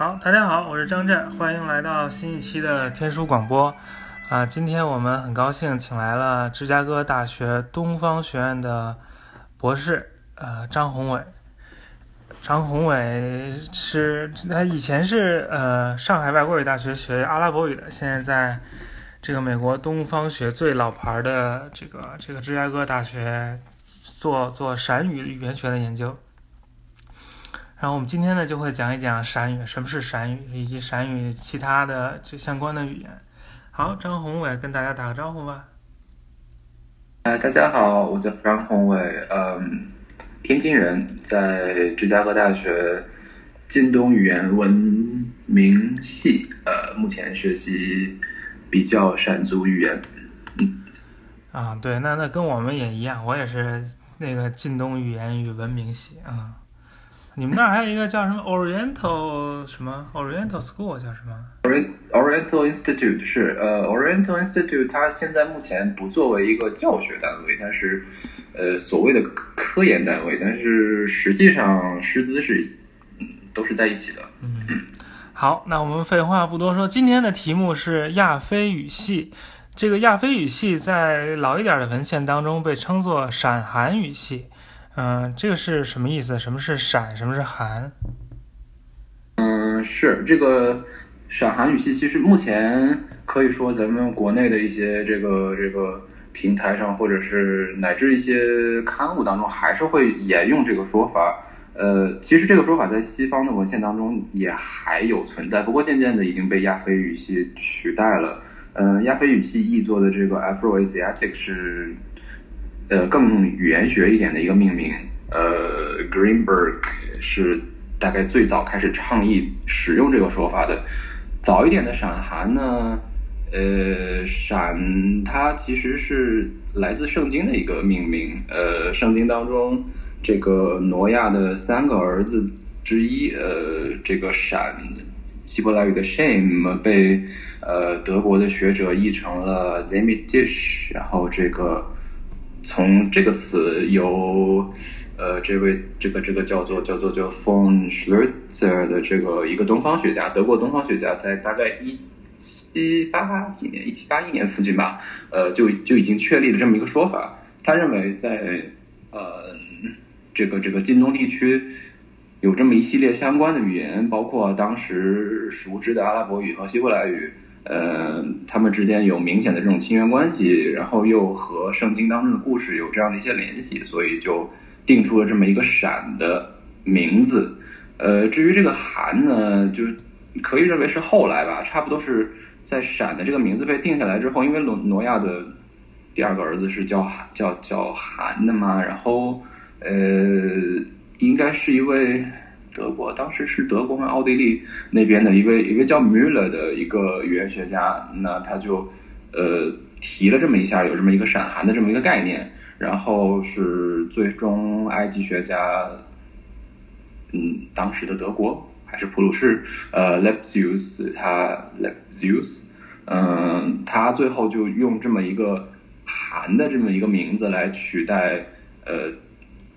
好，大家好，我是张震，欢迎来到新一期的天书广播。啊，今天我们很高兴请来了芝加哥大学东方学院的博士，呃，张宏伟。张宏伟是他以前是呃上海外国语大学学阿拉伯语的，现在在这个美国东方学最老牌的这个这个芝加哥大学做做闪语语言学的研究。然后我们今天呢就会讲一讲闪语，什么是闪语，以及闪语其他的这相关的语言。好，张宏伟跟大家打个招呼吧。呃，大家好，我叫张宏伟，嗯，天津人，在芝加哥大学晋东语言文明系，呃，目前学习比较闪族语言。嗯，啊，对，那那跟我们也一样，我也是那个晋东语言与文明系啊。你们那儿还有一个叫什么 Oriental 什么 Oriental School 叫什么？Oriental Institute 是呃 Oriental Institute，它现在目前不作为一个教学单位，它是呃所谓的科研单位，但是实际上师资是嗯都是在一起的。嗯，好，那我们废话不多说，今天的题目是亚非语系。这个亚非语系在老一点的文献当中被称作闪韩语系。嗯，这个是什么意思？什么是闪？什么是韩？嗯，是这个闪韩语系，其实目前可以说咱们国内的一些这个这个平台上，或者是乃至一些刊物当中，还是会沿用这个说法。呃，其实这个说法在西方的文献当中也还有存在，不过渐渐的已经被亚非语系取代了。嗯，亚非语系译作的这个 Afro-Asiatic 是。呃，更语言学一点的一个命名，呃，Greenberg 是大概最早开始倡议使用这个说法的。早一点的闪寒呢，呃，闪它其实是来自圣经的一个命名。呃，圣经当中这个挪亚的三个儿子之一，呃，这个闪，希伯来语的 shame 被呃德国的学者译成了 Zemitish，然后这个。从这个词由呃这位这个这个叫做叫做叫 von Schlezer 的这个一个东方学家，德国东方学家，在大概一七八几年，一七八一年附近吧，呃就就已经确立了这么一个说法。他认为在呃这个这个晋东地区有这么一系列相关的语言，包括当时熟知的阿拉伯语和希伯来语。呃，他们之间有明显的这种亲缘关系，然后又和圣经当中的故事有这样的一些联系，所以就定出了这么一个闪的名字。呃，至于这个韩呢，就可以认为是后来吧，差不多是在闪的这个名字被定下来之后，因为挪挪亚的第二个儿子是叫叫叫韩的嘛，然后呃，应该是一位。德国当时是德国嘛，奥地利那边的一位一位叫 Müller 的一个语言学家，那他就呃提了这么一下，有这么一个闪韩的这么一个概念，然后是最终埃及学家，嗯，当时的德国还是普鲁士，呃，Lepsius，他 Lepsius，嗯，他最后就用这么一个韩的这么一个名字来取代呃。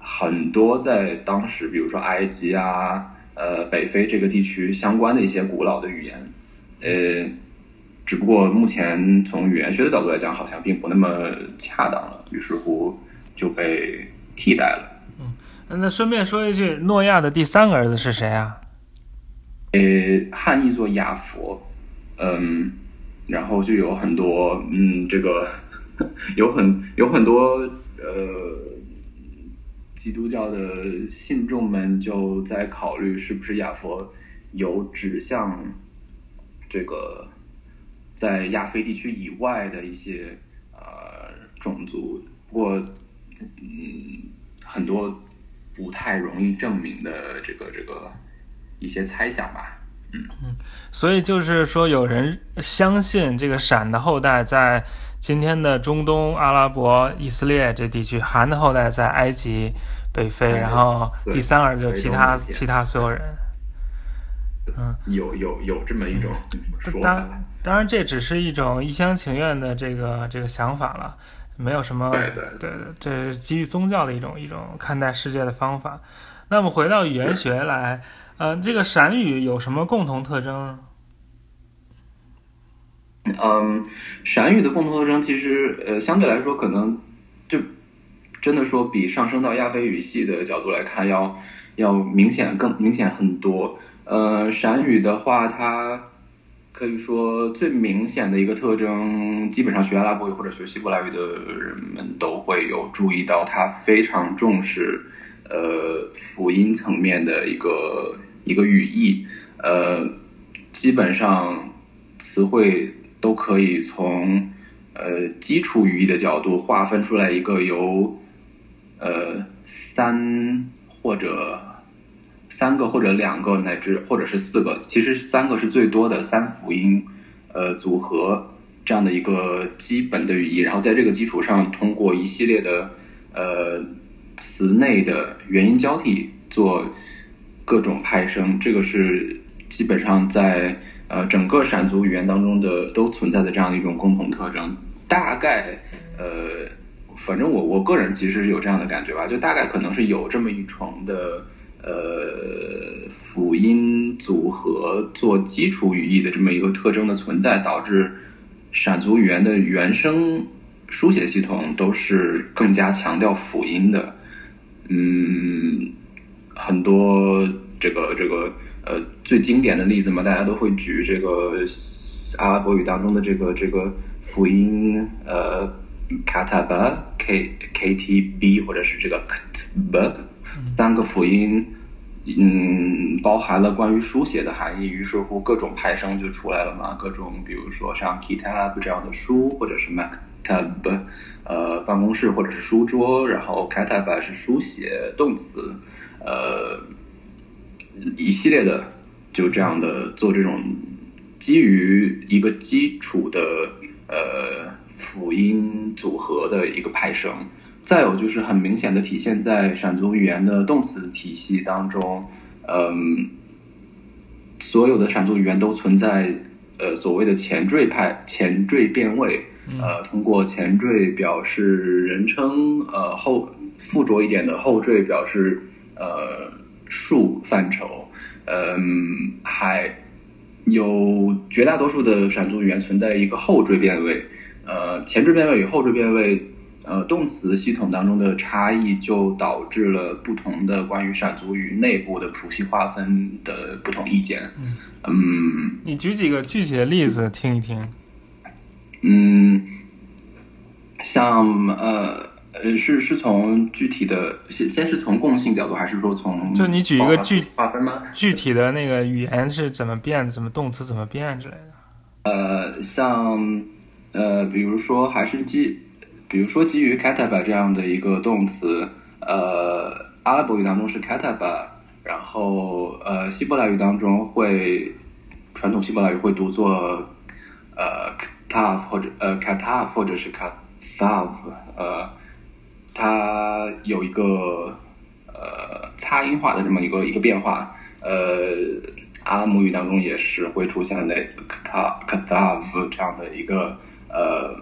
很多在当时，比如说埃及啊，呃，北非这个地区相关的一些古老的语言，呃，只不过目前从语言学的角度来讲，好像并不那么恰当了，于是乎就被替代了。嗯，那顺便说一句，诺亚的第三个儿子是谁啊？呃，汉译作亚佛，嗯，然后就有很多，嗯，这个 有很有很多，呃。基督教的信众们就在考虑，是不是亚佛有指向这个在亚非地区以外的一些呃种族，不过嗯很多不太容易证明的这个这个一些猜想吧，嗯嗯，所以就是说有人相信这个闪的后代在。今天的中东、阿拉伯、以色列这地区，韩的后代在埃及、北非，然后第三个就其他其他所有人。嗯，有有有这么一种说法。当当然，这只是一种一厢情愿的这个这个想法了，没有什么对对对这是基于宗教的一种一种看待世界的方法。那么回到语言学来。呃，这个闪语有什么共同特征？嗯，陕语的共同特征其实呃相对来说可能就真的说比上升到亚非语系的角度来看要要明显更明显很多。呃，陕语的话，它可以说最明显的一个特征，基本上学阿拉伯语或者学希伯来语的人们都会有注意到，它非常重视呃辅音层面的一个一个语义，呃，基本上词汇都可以从呃基础语义的角度划分出来一个由呃三或者。三个或者两个乃至或者是四个，其实三个是最多的三辅音，呃组合这样的一个基本的语义，然后在这个基础上，通过一系列的呃词内的元音交替做各种派生，这个是基本上在呃整个闪族语言当中的都存在的这样的一种共同特征。大概呃，反正我我个人其实是有这样的感觉吧，就大概可能是有这么一重的。呃，辅音组合做基础语义的这么一个特征的存在，导致闪族语言的原生书写系统都是更加强调辅音的。嗯，很多这个这个呃最经典的例子嘛，大家都会举这个阿拉伯语当中的这个这个辅音呃 kataba k k t b 或者是这个 ktab，。三个辅音，嗯，包含了关于书写的含义，于是乎各种派生就出来了嘛。各种，比如说像 kitab 这样的书，或者是 maktab，呃，办公室或者是书桌，然后 katab 是书写动词，呃，一系列的就这样的做这种基于一个基础的呃辅音组合的一个派生。再有就是很明显的体现在闪族语言的动词体系当中，嗯，所有的闪族语言都存在呃所谓的前缀派前缀变位，呃，通过前缀表示人称，呃后附着一点的后缀表示呃数范畴，嗯，还有绝大多数的闪族语言存在一个后缀变位，呃，前缀变位与后缀变位。呃，动词系统当中的差异就导致了不同的关于闪族语内部的谱系划分的不同意见。嗯，你举几个具体的例子听一听。嗯，像呃呃，是是从具体的先先是从共性角度，还是说从就你举一个具划分吗？具体的那个语言是怎么变，怎么动词怎么变之类的？呃，像呃，比如说还是基。比如说，基于 kataba 这样的一个动词，呃，阿拉伯语当中是 kataba，然后呃，希伯来语当中会传统希伯来语会读作呃 kataf 或者呃 kataf 或者是 kataf 呃，它有一个呃擦音化的这么一个一个变化，呃，阿拉姆语当中也是会出现类似 katav katav 这样的一个呃。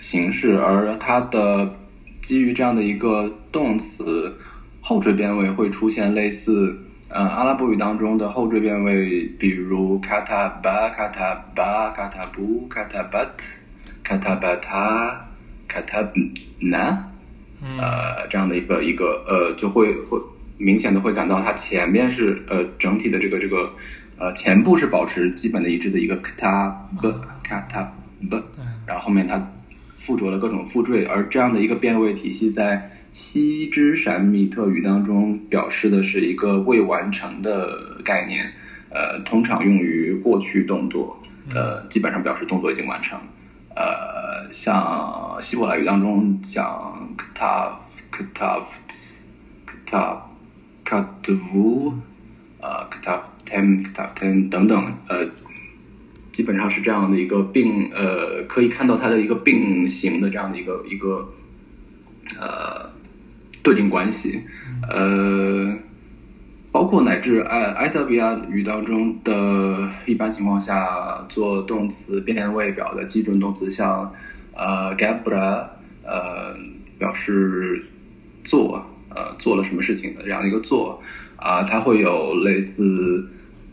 形式，而它的基于这样的一个动词后缀变位会出现类似，嗯，阿拉伯语当中的后缀变位，比如 kata ba kata ba kata bu kata but katabta kata na，呃，这样的一个一个呃，就会会明显的会感到它前面是呃整体的这个这个呃前部是保持基本的一致的一个 kata b kata b，然后后面它。附着了各种附缀，而这样的一个变位体系在西之闪米特语当中表示的是一个未完成的概念，呃，通常用于过去动作，呃，基本上表示动作已经完成。呃，像希伯来语当中讲 katav katav katav katavu，呃 katav tem katav tem 等等，呃。基本上是这样的一个并呃，可以看到它的一个并行的这样的一个一个呃对应关系，呃，包括乃至埃埃塞俄比亚语当中的一般情况下做动词变位表的基准动词，像呃 gabra 呃表示做呃做了什么事情的这样一个做啊，它会有类似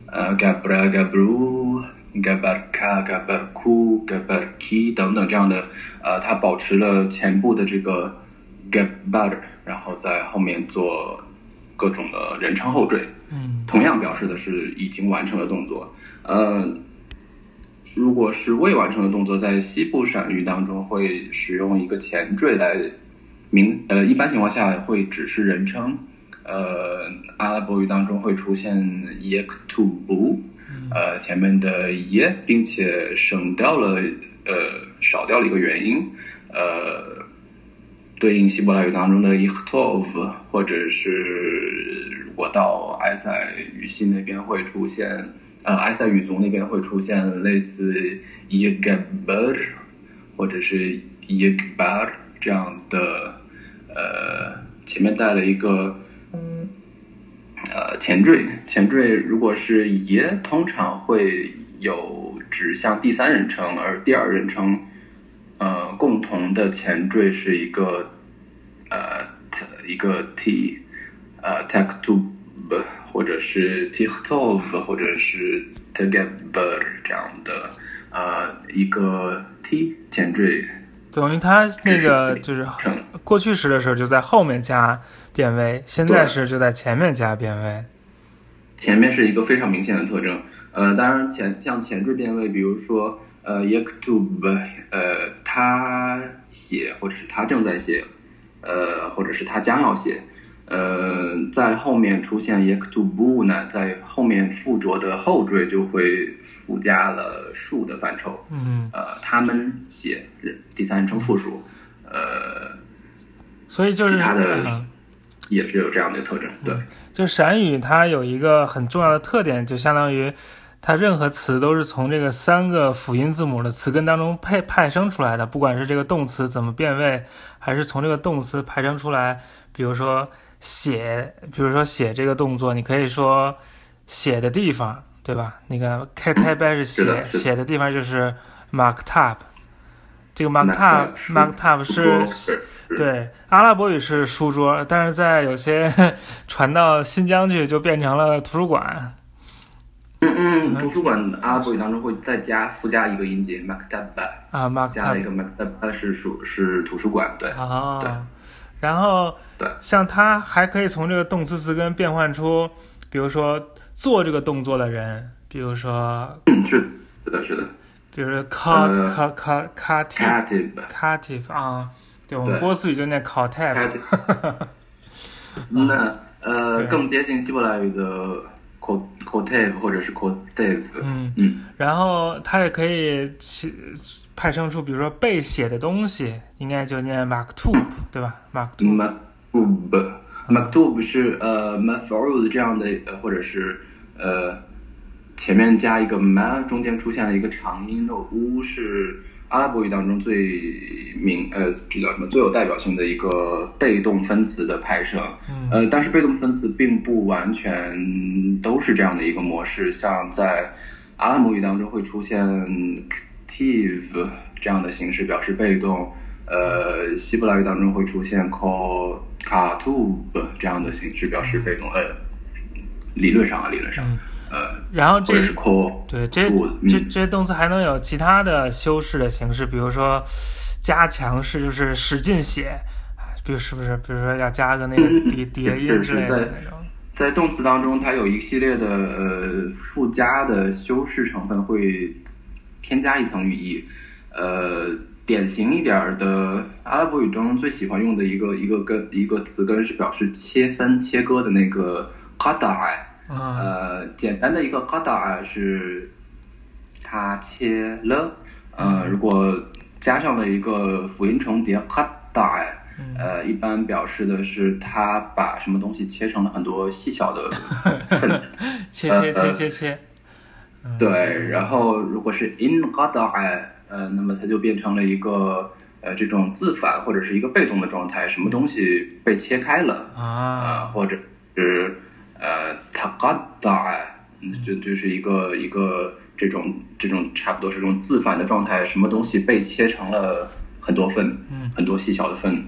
呃 gabra gabru gabarka gabarku gabarki 等等这样的呃，它保持了前部的这个 gabar，然后在后面做各种的人称后缀，嗯同样表示的是已经完成的动作。呃，如果是未完成的动作，在西部闪语当中会使用一个前缀来明，呃，一般情况下会只是人称。呃，阿拉伯语当中会出现 yaktubu，呃，前面的 ye，并且省掉了，呃，少掉了一个元音，呃，对应希伯来语当中的 ichtov，或者是如果到埃塞语系那边会出现，呃，埃塞语族那边会出现类似 yigbar，或者是 yigbar 这样的，呃，前面带了一个。呃，前缀，前缀如果是爷，通常会有指向第三人称，而第二人称，呃，共同的前缀是一个呃 t 一个 t，呃 taktub，或者是 tiktov，或者是 tgeber 这样的呃一个 t 前缀。等于它那个就是过去时的时候就在后面加。变位，现在是就在前面加变位，前面是一个非常明显的特征。呃，当然前像前缀变位，比如说呃 yaktub，呃他写或者是他正在写，呃或者是他将要写，呃在后面出现 yaktubu 呢，在后面附着的后缀就会附加了数的范畴。嗯，呃他们写第三人称复数，呃，所以就是其他的。也是有这样的特征，对。就闪语它有一个很重要的特点，就相当于它任何词都是从这个三个辅音字母的词根当中派派生出来的，不管是这个动词怎么变位，还是从这个动词派生出来。比如说写，比如说写这个动作，你可以说写的地方，对吧？那个开开掰是写写的地方就是 mark tab，这个 mark tab mark tab 是。对，阿拉伯语是书桌，但是在有些 传到新疆去，就变成了图书馆。嗯嗯，图书馆阿拉伯语当中会再加附加一个音节 maktaba 啊，maktaba 加了一个 maktaba 是书是图书馆，对啊，对。然后对，像它还可以从这个动词词根变换出，比如说做这个动作的人，比如说，嗯，是是的，是的，比如说 cut cut cut cuttive cuttive 啊。对我们波斯语就念 c a t e v 那呃，更接近希伯来语的 c o t e v 或者是 c o t e v 嗯嗯。然后它也可以派生出，比如说被写的东西，应该就念 maktub，对吧？maktub，maktub 是呃 m a f o r 这样的，或者是呃前面加一个 ma，中间出现了一个长音的 u 是。阿拉伯语当中最明呃，这叫什么？最有代表性的一个被动分词的派生，呃，但是被动分词并不完全都是这样的一个模式。像在阿拉伯语当中会出现 tive 这样的形式表示被动，呃，希伯来语当中会出现 call katub 这样的形式表示被动。呃，理论上啊，理论上。呃，然后这是 call，对，这这这些动词还能有其他的修饰的形式，比如说加强式，就是使劲写，比如是不是？比如说要加个那个 叠叠音之类的那种。在动词当中，它有一系列的呃附加的修饰成分，会添加一层语义。呃，典型一点的阿拉伯语中最喜欢用的一个一个根一个词根是表示切分切割的那个 qada。呃，简单的一个 qada 是它切了，呃，如果加上了一个辅音重叠 qada，呃，一般表示的是它把什么东西切成了很多细小的 份，切切切切切。对，然后如果是 in qada，呃，那么它就变成了一个呃这种自反或者是一个被动的状态，什么东西被切开了啊，或者是。呃，它嘎达，嗯，就就是一个一个这种这种差不多是这种自反的状态，什么东西被切成了很多份，嗯，很多细小的份，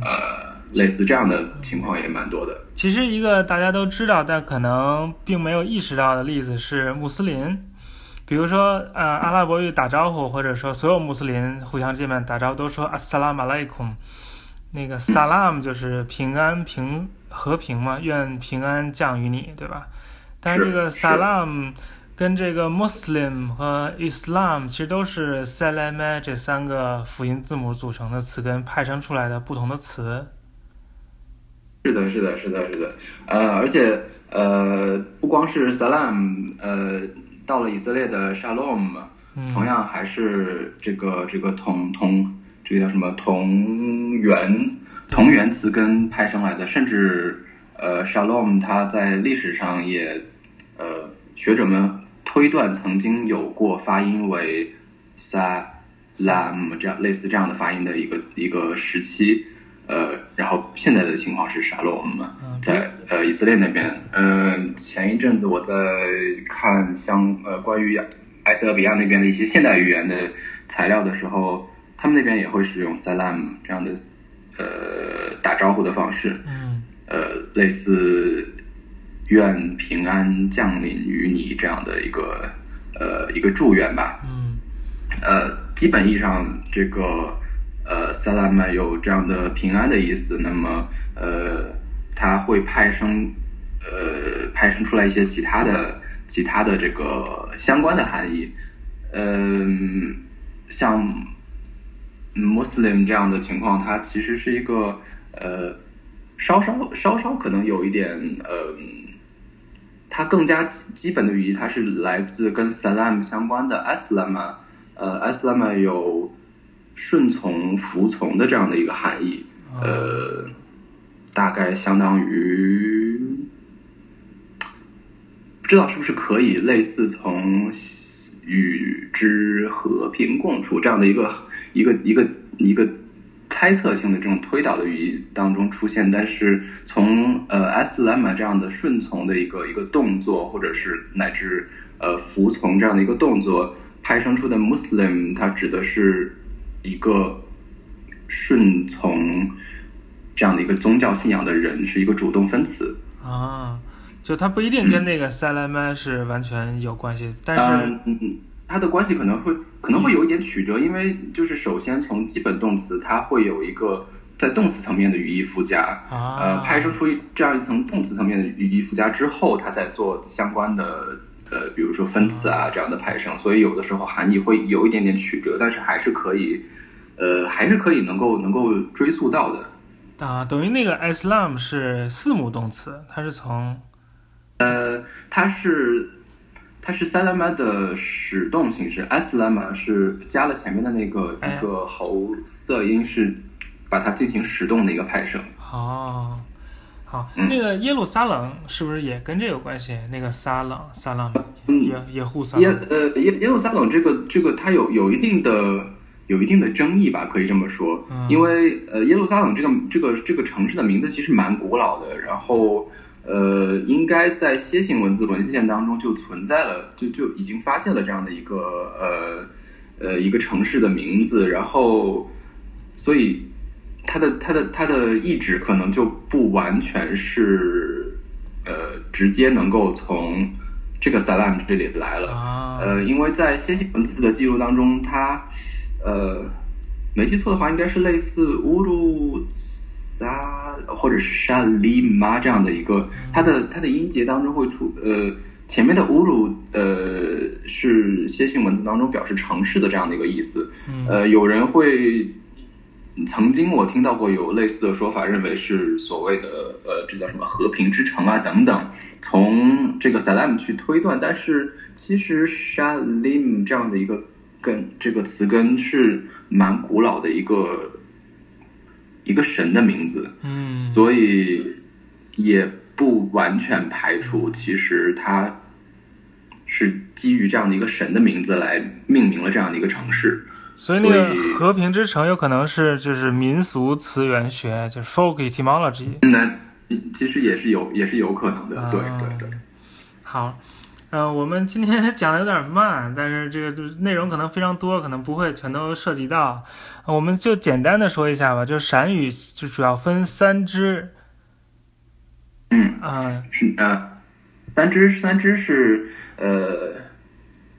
呃，类似这样的情况也蛮多的。其实一个大家都知道，但可能并没有意识到的例子是穆斯林，比如说呃阿拉伯语打招呼，或者说所有穆斯林互相见面打招呼都说 Assalamu alaikum，那个 Salam 就是平安平和平嘛，愿平安降于你，对吧？但是这个 Salam 跟这个 Muslim 和 Islam 其实都是 Salam 这三个辅音字母组成的词根派生出来的不同的词。是的，是的，是的，是的，呃，而且呃，不光是 Salam，呃，到了以色列的 Shalom，同样还是这个这个同同这个叫什么同源同源词根派生来的，甚至呃 Shalom 它在历史上也呃学者们推断曾经有过发音为 Salam 这样类似这样的发音的一个一个时期。呃，然后现在的情况是沙洛姆在呃以色列那边。嗯，前一阵子我在看像呃关于埃塞俄比亚那边的一些现代语言的材料的时候，他们那边也会使用 salam 这样的呃打招呼的方式。嗯，呃，类似愿平安降临于你这样的一个呃一个祝愿吧。嗯，呃，基本意义上这个。呃，salam 有这样的平安的意思，那么呃，它会派生呃派生出来一些其他的其他的这个相关的含义，嗯，像 Muslim 这样的情况，它其实是一个呃稍稍稍稍可能有一点呃，它更加基本的语义，它是来自跟 salam 相关的 aslam，呃，aslam 有。顺从、服从的这样的一个含义，呃，大概相当于不知道是不是可以类似从与之和平共处这样的一个一个一个一个猜测性的这种推导的语义当中出现，但是从呃 s lama 这样的顺从的一个一个动作，或者是乃至呃服从这样的一个动作派生出的 Muslim，它指的是。一个顺从这样的一个宗教信仰的人是一个主动分词啊，就它不一定跟那个 salam 是完全有关系，但是它的关系可能会可能会有一点曲折，因为就是首先从基本动词，它会有一个在动词层面的语义附加，呃，派生出这样一层动词层面的语义附加之后，它再做相关的。呃，比如说分词啊这样的派生，所以有的时候含义会有一点点曲折，但是还是可以，呃，还是可以能够能够追溯到的。啊，等于那个 Islam 是四母动词，它是从，呃，它是它是 Salama 的使动形式，Islam 是加了前面的那个一个喉塞音，是把它进行使动的一个派声。哦。好，那个耶路撒冷是不是也跟这有关系？那个撒冷，撒冷耶耶户撒耶呃耶耶路撒冷这个这个它有有一定的有一定的争议吧，可以这么说，因为呃耶路撒冷这个这个这个城市的名字其实蛮古老的，然后呃应该在楔形文字文献当中就存在了，就就已经发现了这样的一个呃呃一个城市的名字，然后所以。它的它的它的意志可能就不完全是，呃，直接能够从这个 salam 这里来了，呃，因为在楔形文字的记录当中，它，呃，没记错的话，应该是类似乌鲁萨或者是沙里玛这样的一个，它的它的音节当中会出，呃，前面的乌鲁，呃，是楔形文字当中表示城市的这样的一个意思，呃，有人会。曾经我听到过有类似的说法，认为是所谓的呃，这叫什么和平之城啊等等，从这个 salam 去推断，但是其实沙 lim 这样的一个根，这个词根是蛮古老的一个一个神的名字，嗯，所以也不完全排除，其实它是基于这样的一个神的名字来命名了这样的一个城市。所以那个和平之城有可能是就是民俗词源学，就是 folk etymology。那其实也是有也是有可能的，对对对。好，嗯，我们今天讲的有点慢，但是这个内容可能非常多，可能不会全都涉及到。我们就简单的说一下吧，就闪语就主要分三支。嗯啊，是呃，三支三支是呃，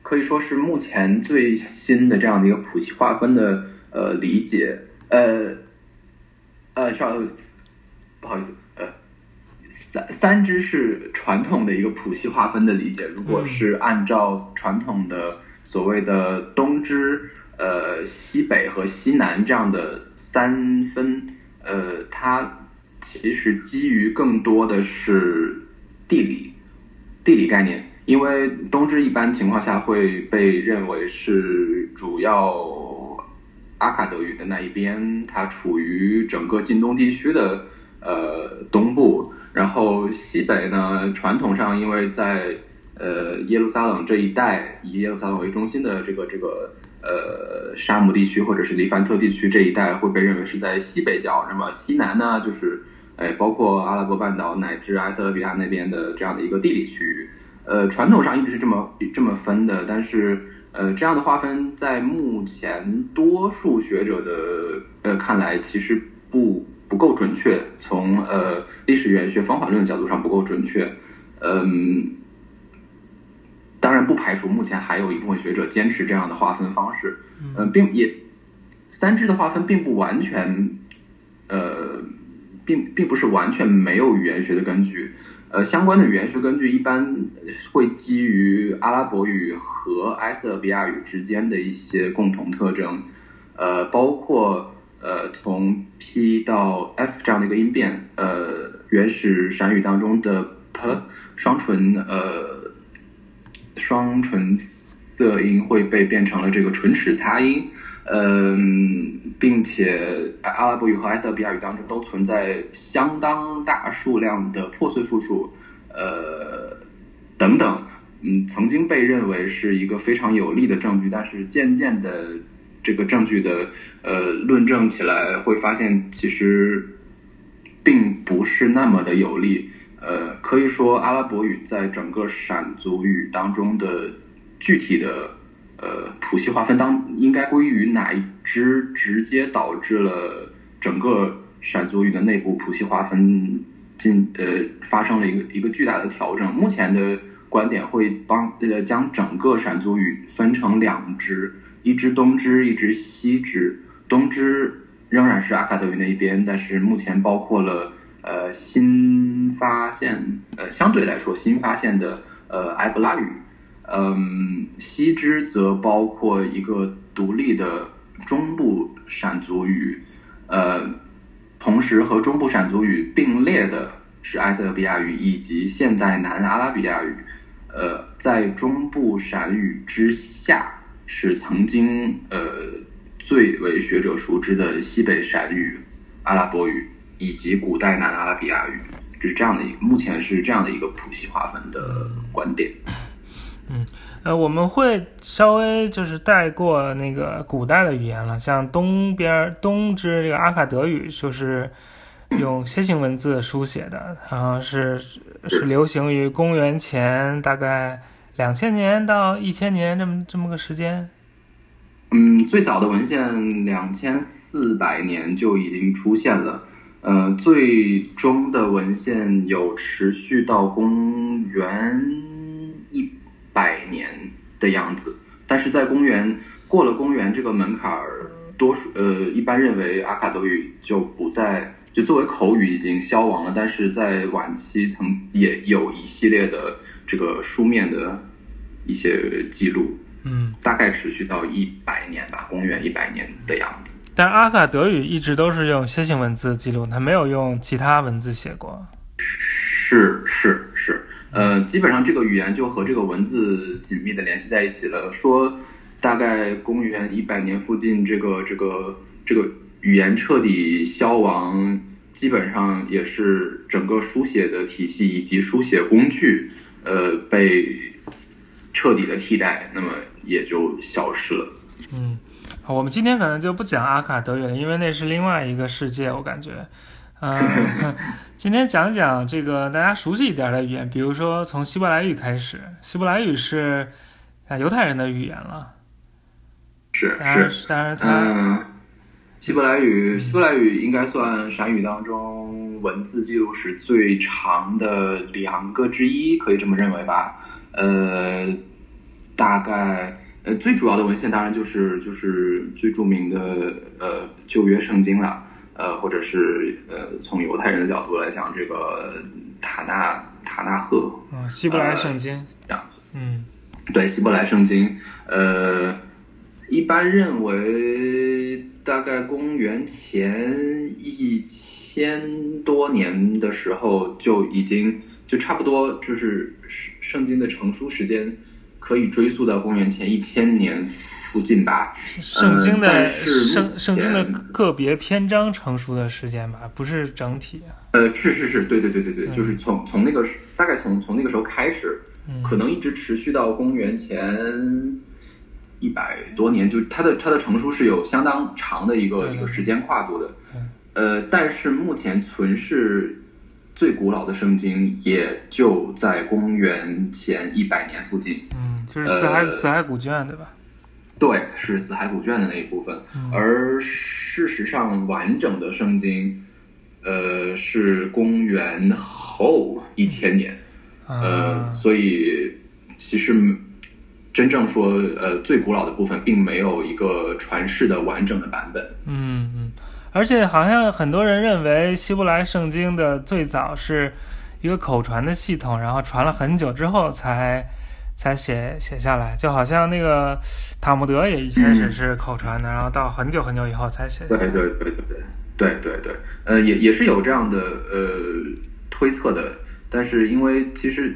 可以说是目前最新的这样的一个谱系划分的呃理解。呃呃，稍不好意思，呃，三三支是传统的一个谱系划分的理解。如果是按照传统的所谓的东支、呃西北和西南这样的三分，呃，它。其实基于更多的是地理地理概念，因为东支一般情况下会被认为是主要阿卡德语的那一边，它处于整个近东地区的呃东部，然后西北呢，传统上因为在呃耶路撒冷这一带，以耶路撒冷为中心的这个这个呃沙姆地区或者是黎凡特地区这一带会被认为是在西北角，那么西南呢就是。哎，包括阿拉伯半岛乃至埃塞俄比亚那边的这样的一个地理区域，呃，传统上一直是这么这么分的，但是呃，这样的划分在目前多数学者的呃看来，其实不不够准确，从呃历史语言学方法论的角度上不够准确，嗯，当然不排除目前还有一部分学者坚持这样的划分方式，嗯，并也三支的划分并不完全，呃。并并不是完全没有语言学的根据，呃，相关的语言学根据一般会基于阿拉伯语和埃塞俄比亚语之间的一些共同特征，呃，包括呃从 P 到 F 这样的一个音变，呃，原始闪语当中的 P 双唇呃双唇色音会被变成了这个唇齿擦音。嗯，并且阿拉伯语和埃塞俄比亚语当中都存在相当大数量的破碎复数，呃，等等，嗯，曾经被认为是一个非常有力的证据，但是渐渐的，这个证据的呃论证起来，会发现其实并不是那么的有利。呃，可以说阿拉伯语在整个闪族语当中的具体的。呃，谱系划分当应该归于哪一支，直接导致了整个闪族语的内部谱系划分进呃发生了一个一个巨大的调整。目前的观点会帮呃将整个闪族语分成两支，一支东支，一支西支。东支仍然是阿卡德语那一边，但是目前包括了呃新发现呃相对来说新发现的呃埃布拉语。嗯，西支则包括一个独立的中部闪族语，呃，同时和中部闪族语并列的是埃塞俄比亚语以及现代南阿拉比亚语。呃，在中部闪语之下是曾经呃最为学者熟知的西北闪语、阿拉伯语以及古代南阿拉比亚语，就是这样的一个目前是这样的一个谱系划分的观点。嗯，呃，我们会稍微就是带过那个古代的语言了，像东边东支这个阿卡德语，就是用楔形文字书写的，然后是是流行于公元前大概两千年到一千年这么这么个时间。嗯，最早的文献两千四百年就已经出现了，呃，最终的文献有持续到公元一。百年的样子，但是在公元过了公元这个门槛儿，多数呃一般认为阿卡德语就不再就作为口语已经消亡了，但是在晚期曾也有一系列的这个书面的一些记录，嗯，大概持续到一百年吧，公元一百年的样子。但阿卡德语一直都是用楔形文字记录，它没有用其他文字写过。是是是。呃，基本上这个语言就和这个文字紧密的联系在一起了。说大概公元一百年附近，这个这个这个语言彻底消亡，基本上也是整个书写的体系以及书写工具，呃，被彻底的替代，那么也就消失了。嗯，好，我们今天可能就不讲阿卡德语了，因为那是另外一个世界，我感觉。嗯，今天讲讲这个大家熟悉一点的语言，比如说从希伯来语开始。希伯来语是啊犹太人的语言了，是是，当然它嗯，希伯来语，希伯来语应该算闪语当中文字记录史最长的两个之一，可以这么认为吧？呃，大概呃最主要的文献当然就是就是最著名的呃旧约圣经了，呃，或者是呃从犹太人的角度来讲，这个塔纳塔纳赫嗯希伯来圣经，这样。嗯对希伯来圣经，呃，一般认为大概公元前一千多年的时候就已经就差不多就是圣圣经的成书时间可以追溯到公元前一千年附近吧。圣经的圣圣经的个别篇章成书的时间吧，不是整体啊。呃，是是是，对对对对对，嗯就是从从那个时大概从从那个时候开始，嗯可能一直持续到公元前一百多年，就它的它的成书是有相当长的一个一个时间跨度的嗯。呃，但是目前存世最古老的圣经也就在公元前一百年附近。嗯，就是死海呃死海古卷对吧？对，是死海古卷的那一部分。嗯而事实上，完整的圣经，呃，是公元后一千年。呃，啊，所以其实真正说呃最古老的部分，并没有一个传世的完整的版本。嗯嗯，而且好像很多人认为希伯来圣经的最早是一个口传的系统，然后传了很久之后才才写写下来，就好像那个塔木德也一开始是口传的、然后到很久很久以后才写下来。对对对对对对对，呃，也也是有这样的呃推测的，但是因为其实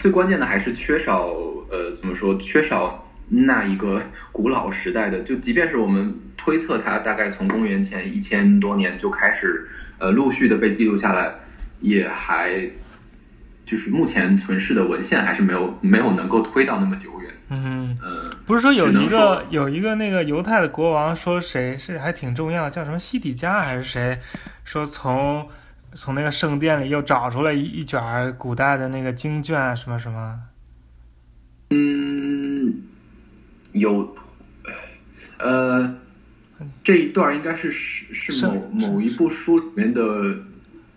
最关键的还是缺少呃怎么说，缺少那一个 古老时代的，就即便是我们推测它大概从公元前一千多年就开始呃陆续的被记录下来，也还就是目前存世的文献还是没有没有能够推到那么久远，嗯，呃。不是说有一个有一个那个犹太的国王说谁是还挺重要，叫什么西底家还是谁，说从从那个圣殿里又找出来一一卷古代的那个经卷啊什么什么。嗯，有，呃，这一段应该是是是是某某一部书里面的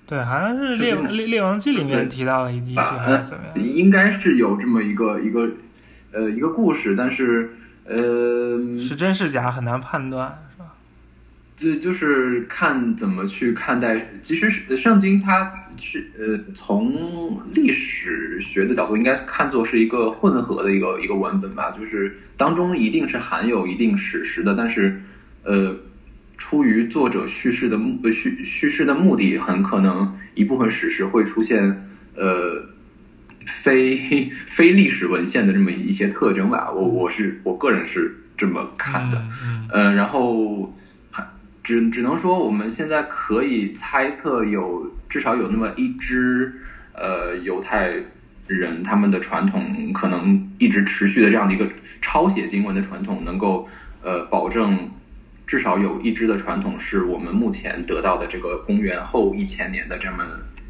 对，好像是列列列王记里面提到了一一句？还是怎么样？应该是有这么一个一个呃一个故事，但是呃，是真是假很难判断？这就是看怎么去看待。其实是圣经，它是呃从历史学的角度，应该看作是一个混合的一个一个文本吧，就是当中一定是含有一定史实的，但是呃，出于作者叙事的目呃叙叙事的目的，很可能一部分史实会出现呃。非非历史文献的这么一些特征吧，我我是我个人是这么看的。嗯呃，然后还只只能说我们现在可以猜测有至少有那么一支呃犹太人他们的传统可能一直持续的这样的一个抄写经文的传统，能够呃保证至少有一支的传统是我们目前得到的这个公元后一千年的这么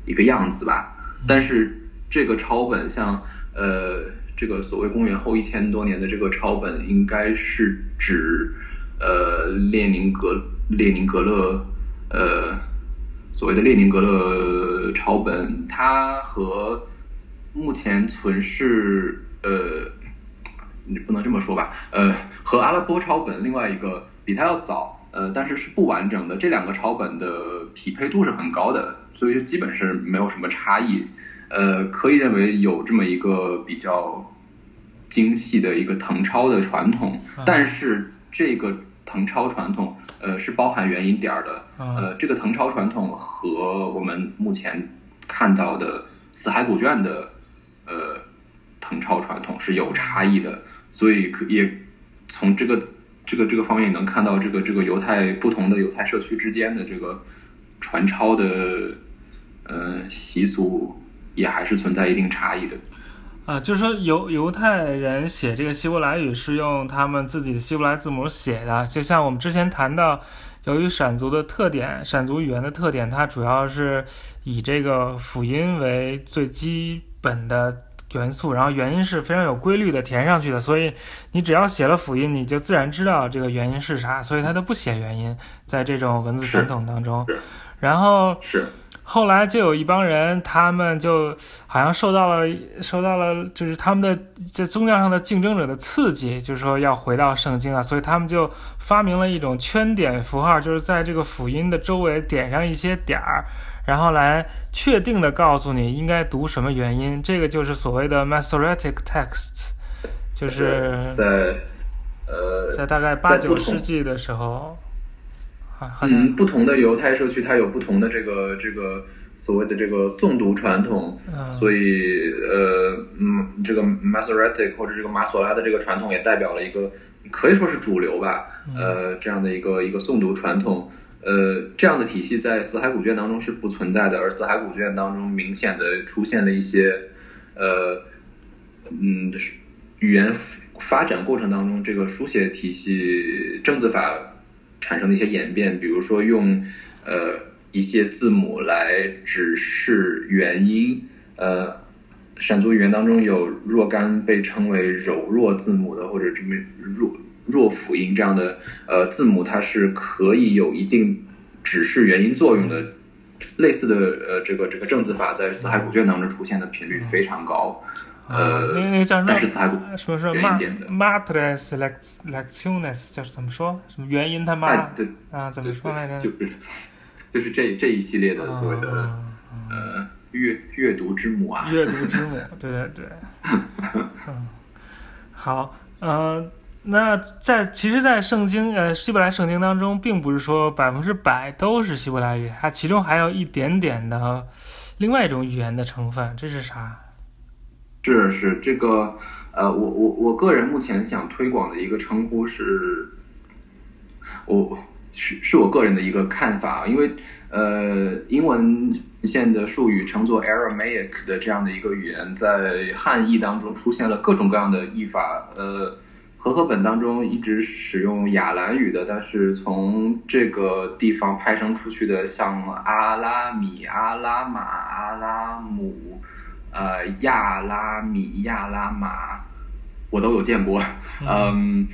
一个样子吧。但是这个抄本像呃这个所谓公元后一千多年的这个抄本，应该是指呃列宁格列宁格勒呃所谓的列宁格勒抄本，它和目前存世呃你不能这么说吧，呃和阿拉伯抄本另外一个比它要早。呃，但是是不完整的，这两个抄本的匹配度是很高的，所以基本是没有什么差异。呃，可以认为有这么一个比较精细的一个誊抄的传统，但是这个誊抄传统，呃，是包含原因点儿的。嗯呃，这个誊抄传统和我们目前看到的死海古卷的呃誊抄传统是有差异的，所以可也从这个这个这个方面也能看到这个这个犹太不同的犹太社区之间的这个传抄的呃习俗也还是存在一定差异的。啊，就是说犹犹太人写这个希伯来语是用他们自己的希伯来字母写的，就像我们之前谈到，由于闪族的特点，闪族语言的特点，它主要是以这个辅音为最基本的元素，然后元音是非常有规律的填上去的，所以你只要写了辅音，你就自然知道这个元音是啥，所以它都不写元音，在这种文字传统当中，然后是。后来就有一帮人，他们就好像受到了受到了，就是他们的在宗教上的竞争者的刺激，就是说要回到圣经啊，所以他们就发明了一种圈点符号，就是在这个辅音的周围点上一些点儿，然后来确定的告诉你应该读什么原因。这个就是所谓的 Masoretic texts，就是在呃在大概八九世纪的时候。嗯，不同的犹太社区，它有不同的这个这个所谓的这个诵读传统，所以呃，嗯，这个 Masoretic 或者这个马索拉的这个传统也代表了一个可以说是主流吧，呃，这样的一个一个诵读传统，呃，这样的体系在死海古卷当中是不存在的，而死海古卷当中明显的出现了一些呃，嗯，语言发展过程当中这个书写体系正字法。产生的一些演变，比如说用呃一些字母来指示元音，呃，闪族语言当中有若干被称为柔弱字母的，或者这么弱弱辅音这样的呃字母，它是可以有一定指示元音作用的。类似的呃这个这个正字法在四海古卷当中出现的频率非常高。呃，那那叫但是才说说 m a t r e s lecciones 叫怎么说？什么原因他妈对啊？怎么说来着？就是就是这这一系列的所谓的呃阅阅读之母啊，阅读之母，对对对。嗯，好，呃，那在其实，在圣经呃希伯来圣经当中，并不是说百分之百都是希伯来语，它其中还有一点点的另外一种语言的成分，这是啥？是是这个，呃，我我我个人目前想推广的一个称呼是，我是是我个人的一个看法，因为呃，英文线的术语称作 Aramaic 的这样的一个语言，在汉译当中出现了各种各样的译法，呃，和合本当中一直使用亚兰语的，但是从这个地方派生出去的，像阿拉米、阿拉玛、阿拉姆。呃，亚拉米亚拉马，我都有见过。嗯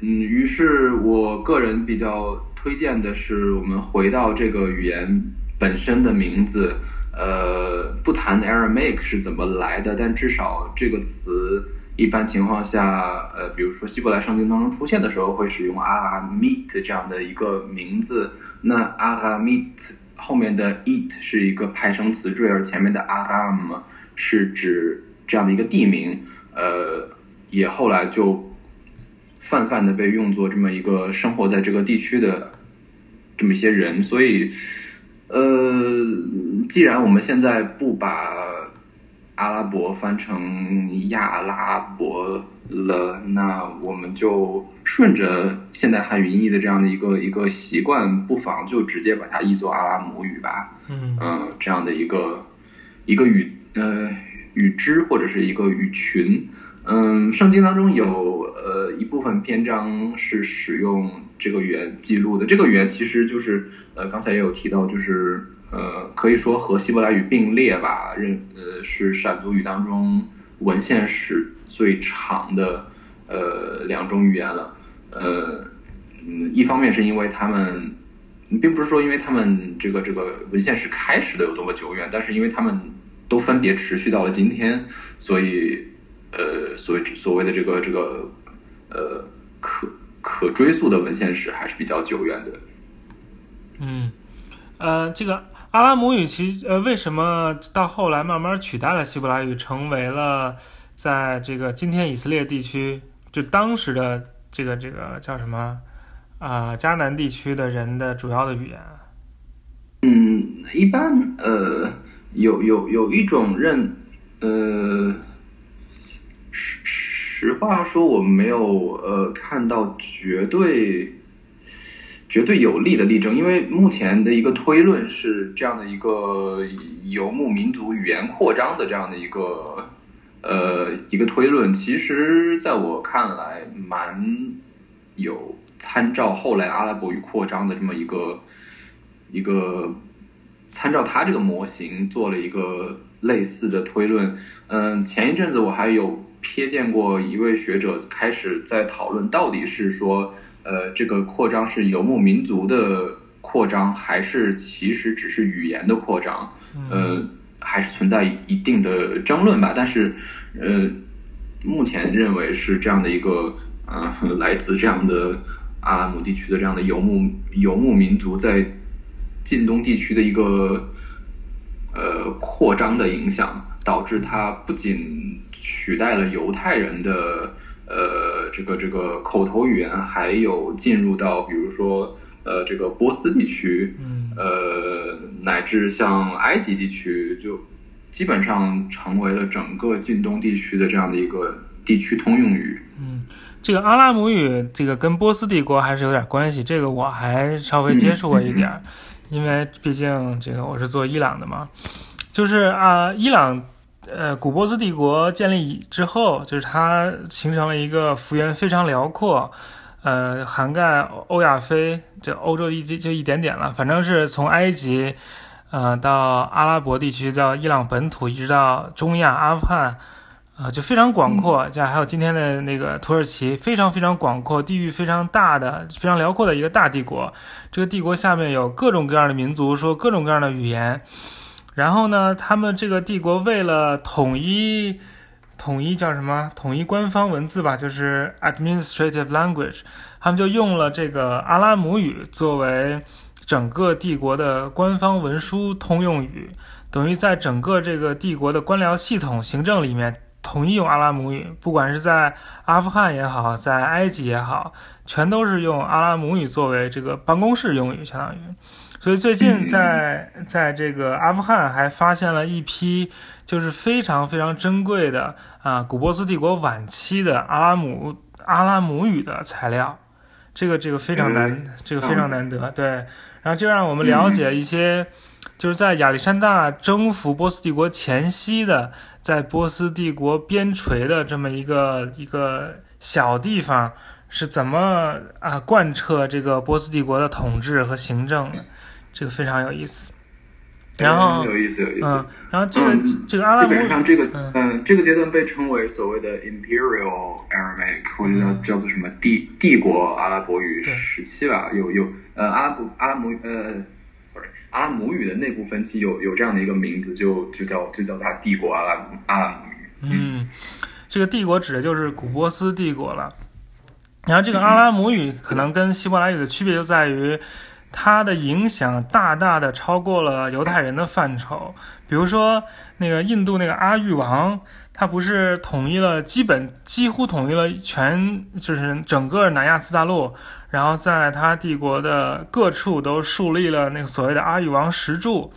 嗯，于是我个人比较推荐的是，我们回到这个语言本身的名字。呃，不谈 Aramaic 是怎么来的，但至少这个词一般情况下，呃，比如说希伯来圣经当中出现的时候，会使用 Aramit 这样的一个名字。那 Aramit 后面的 it 是一个派生词缀，而前面的 Aram。是指这样的一个地名，呃，也后来就泛泛的被用作这么一个生活在这个地区的这么一些人，所以，呃，既然我们现在不把阿拉伯翻成亚拉伯了，那我们就顺着现代汉语音译的这样的一个一个习惯，不妨就直接把它译作阿拉姆语吧。嗯，这样的一个一个语。呃，语支或者是一个语群，嗯，圣经当中有呃一部分篇章是使用这个语言记录的。这个语言其实就是呃刚才也有提到，就是呃可以说和希伯来语并列吧，认呃是闪族语当中文献史最长的呃两种语言了。呃，嗯，一方面是因为他们，并不是说因为他们这个这个文献史开始的有多么久远，但是因为他们。都分别持续到了今天，所以，呃，所谓所谓的这个这个，呃，可可追溯的文献史还是比较久远的。嗯，呃，这个阿拉姆语其呃为什么到后来慢慢取代了希伯来语，成为了在这个今天以色列地区，就当时的这个这个叫什么啊迦南地区的人的主要的语言？嗯，一般呃。有有有一种认，呃，实实话说，我没有呃看到绝对绝对有力的例证，因为目前的一个推论是这样的一个游牧民族语言扩张的这样的一个呃一个推论，其实在我看来蛮有参照后来阿拉伯语扩张的这么一个一个参照他这个模型做了一个类似的推论。嗯，前一阵子我还有瞥见过一位学者开始在讨论，到底是说呃这个扩张是游牧民族的扩张，还是其实只是语言的扩张？呃。还是存在一定的争论吧，但是，呃，目前认为是这样的一个，呃，来自这样的阿拉姆地区的这样的游牧游牧民族在近东地区的一个呃扩张的影响，导致它不仅取代了犹太人的呃这个这个口头语言，还有进入到比如说。呃，这个波斯地区，呃，乃至像埃及地区，就基本上成为了整个近东地区的这样的一个地区通用语。嗯，这个阿拉姆语，这个跟波斯帝国还是有点关系。这个我还稍微接触过一点，因为毕竟这个我是做伊朗的嘛。就是啊，伊朗，呃，古波斯帝国建立之后，就是它形成了一个幅员非常辽阔。呃，涵盖欧亚非，这欧洲一就就一点点了。反正是从埃及，呃，到阿拉伯地区，到伊朗本土，一直到中亚、阿富汗，啊，就非常广阔。这还有今天的那个土耳其，非常非常广阔，地域非常大的、非常辽阔的一个大帝国。这个帝国下面有各种各样的民族，说各种各样的语言。然后呢，他们这个帝国为了统一。统一叫什么？统一官方文字吧，就是 administrative language。他们就用了这个阿拉姆语作为整个帝国的官方文书通用语，等于在整个这个帝国的官僚系统、行政里面统一用阿拉姆语。不管是在阿富汗也好，在埃及也好，全都是用阿拉姆语作为这个办公室用语，相当于。所以最近在在这个阿富汗还发现了一批就是非常非常珍贵的啊古波斯帝国晚期的阿拉姆阿拉姆语的材料，这个这个非常难，这个非常难得。对，然后就让我们了解一些就是在亚历山大征服波斯帝国前夕的，在波斯帝国边陲的这么一个一个小地方是怎么啊贯彻这个波斯帝国的统治和行政的。这个非常有意思，然后有意思有意思，嗯，然后这个这个阿拉伯，基本上这个嗯这个阶段被称为所谓的 Imperial Aramaic，或者叫叫做什么帝帝国阿拉伯语时期吧，有有呃阿拉伯阿拉姆呃，sorry 阿拉姆语的内部分期有有这样的一个名字，就就叫就叫它帝国阿拉阿拉姆语。嗯，这个帝国指的就是古波斯帝国了，然后这个阿拉姆语可能跟希伯来语的区别就在于。它的影响大大的超过了犹太人的范畴，比如说那个印度那个阿育王，他不是统一了，基本几乎统一了全，就是整个南亚次大陆，然后在他帝国的各处都树立了那个所谓的阿育王石柱，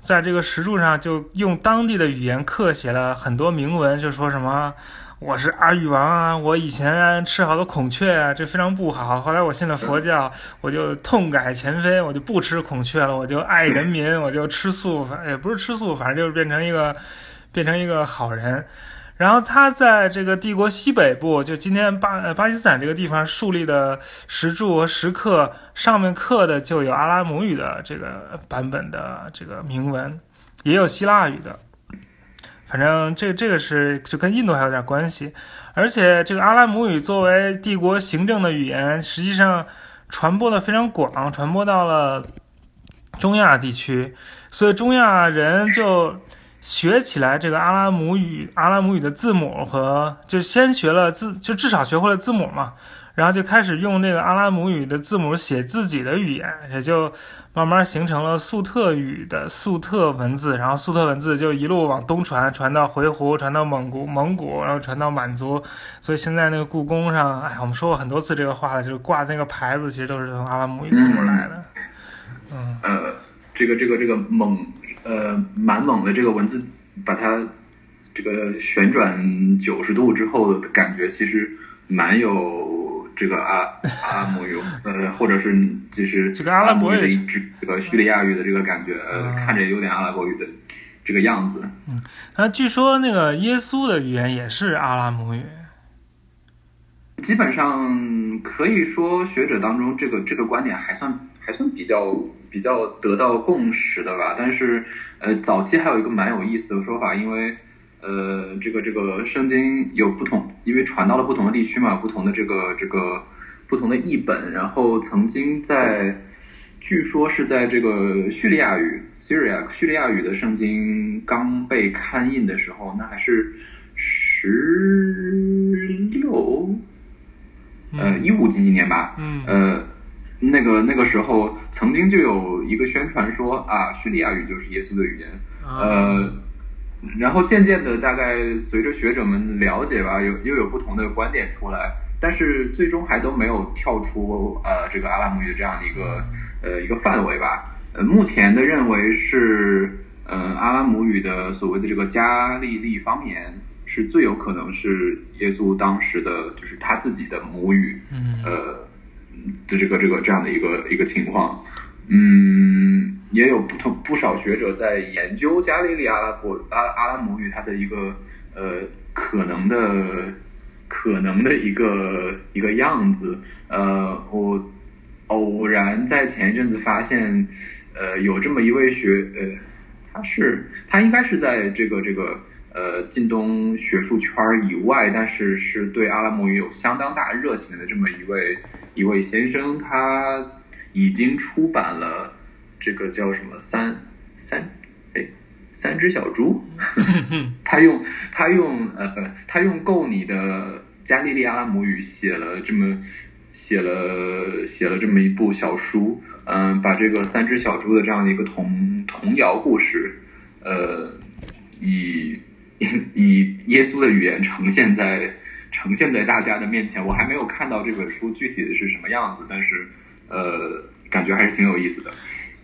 在这个石柱上就用当地的语言刻写了很多铭文，就说什么。我是阿育王啊！我以前吃好多孔雀啊，这非常不好。后来我信了佛教，我就痛改前非，我就不吃孔雀了，我就爱人民，我就吃素，反也不是吃素，反正就是变成一个，变成一个好人。然后他在这个帝国西北部，就今天巴呃巴基斯坦这个地方树立的石柱和石刻，上面刻的就有阿拉姆语的这个版本的这个铭文，也有希腊语的。反正这这个是就跟印度还有点关系，而且这个阿拉姆语作为帝国行政的语言，实际上传播的非常广，传播到了中亚地区，所以中亚人就学起来这个阿拉姆语，阿拉姆语的字母和就先学了字，就至少学会了字母嘛。然后就开始用那个阿拉姆语的字母写自己的语言，也就慢慢形成了粟特语的粟特文字。然后粟特文字就一路往东传，传到回鹘，传到蒙古，蒙古，然后传到满族。所以现在那个故宫上，哎，我们说过很多次这个话了，就是挂那个牌子，其实都是从阿拉姆语字母来的。嗯，呃，这个这个这个蒙，呃，蛮猛的这个文字，把它这个旋转九十度之后的感觉，其实蛮有。这个阿 阿拉姆语，呃，或者是就是这个阿拉伯语的这个叙利亚语的这个感觉，呃，看着有点阿拉伯语的这个样子。嗯，那据说那个耶稣的语言也是阿拉姆语。基本上可以说，学者当中这个这个观点还算还算比较比较得到共识的吧。但是，呃，早期还有一个蛮有意思的说法，因为呃，这个这个圣经有不同，因为传到了不同的地区嘛，不同的这个这个不同的译本，然后曾经在据说是在这个叙利亚语 （Syria） 叙利亚语的圣经刚被刊印的时候，那还是十六。呃，一五几几年吧，嗯，呃，那个那个时候曾经就有一个宣传说啊，叙利亚语就是耶稣的语言，呃，然后渐渐的，大概随着学者们了解吧，有又有不同的观点出来，但是最终还都没有跳出呃这个阿拉姆语这样的一个呃一个范围吧。呃，目前的认为是，呃，阿拉姆语的所谓的这个加利利方言。是最有可能是耶稣当时的就是他自己的母语，呃，的这个这个这样的一个一个情况，嗯，也有不同不少学者在研究加利利阿拉伯阿阿拉姆语它的一个呃可能的可能的一个一个样子，呃，我偶然在前一阵子发现，呃，有这么一位学呃，他是他应该是在这个这个。呃，晋东学术圈以外，但是是对阿拉姆语有相当大热情的这么一位一位先生，他已经出版了这个叫什么三三哎三只小猪，他用他用呃他用够你的加利利阿拉姆语写了这么写了写了这么一部小书，嗯，把这个三只小猪的这样的一个童童谣故事，呃，以 以耶稣的语言呈现在呈现在大家的面前，我还没有看到这本书具体的是什么样子，但是呃，感觉还是挺有意思的。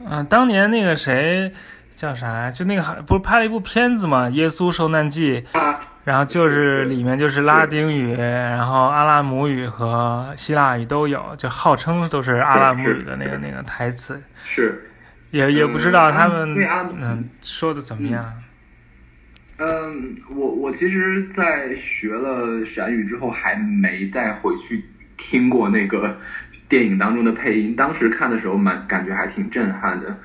嗯，当年那个谁叫啥？就那个不是拍了一部片子嘛，《耶稣受难记》，然后就是里面就是拉丁语，然后阿拉姆语和希腊语都有，就号称都是阿拉姆语的那个那个台词。是，也也不知道他们嗯说的怎么样。嗯，嗯我我其实，在学了陕语之后，还没再回去听过那个电影当中的配音。当时看的时候，蛮感觉还挺震撼的。